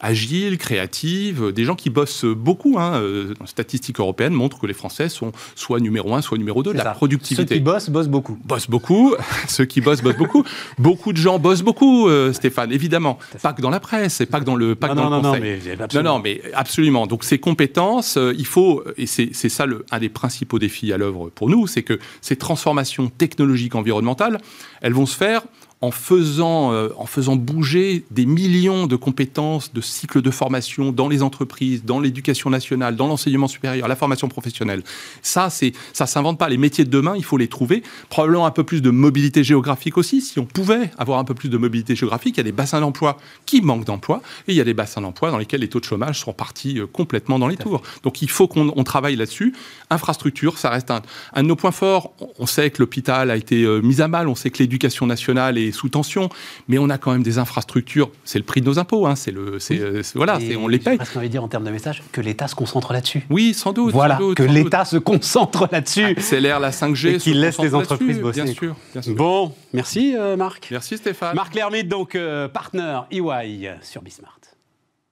agiles, créatives, des gens qui bossent beaucoup. Hein. Statistiques européennes montrent que les Français sont soit numéro un, soit numéro deux de la productivité. Ceux qui bossent bossent beaucoup. Bossent beaucoup. Ceux qui bossent bossent beaucoup. beaucoup de gens bossent beaucoup, Stéphane. Évidemment pas que dans la presse, et pas que dans le, pas non, dans non, le conseil. Non, non, mais, absolument. Donc ces compétences, euh, il faut, et c'est ça le, un des principaux défis à l'œuvre pour nous, c'est que ces transformations technologiques environnementales, elles vont se faire en faisant, euh, en faisant bouger des millions de compétences, de cycles de formation dans les entreprises, dans l'éducation nationale, dans l'enseignement supérieur, la formation professionnelle. Ça, c'est, ça s'invente pas. Les métiers de demain, il faut les trouver. Probablement un peu plus de mobilité géographique aussi. Si on pouvait avoir un peu plus de mobilité géographique, il y a des bassins d'emploi qui manquent d'emploi et il y a des bassins d'emploi dans lesquels les taux de chômage sont partis euh, complètement dans les tours. Donc il faut qu'on travaille là-dessus. Infrastructure, ça reste un, un, de nos points forts. On sait que l'hôpital a été euh, mis à mal. On sait que l'éducation nationale est est sous tension, mais on a quand même des infrastructures. C'est le prix de nos impôts. Hein, c'est le, c'est, voilà, on les paye. J'ai envie de dire en termes de message que l'État se concentre là-dessus. Oui, sans doute. Voilà, que l'État se concentre là-dessus. Accélère la 5G. Et qu'il laisse les entreprises bosser. Bien sûr, Bon, merci Marc. Merci Stéphane. Marc Lermite, donc euh, partenaire EY sur Bismart.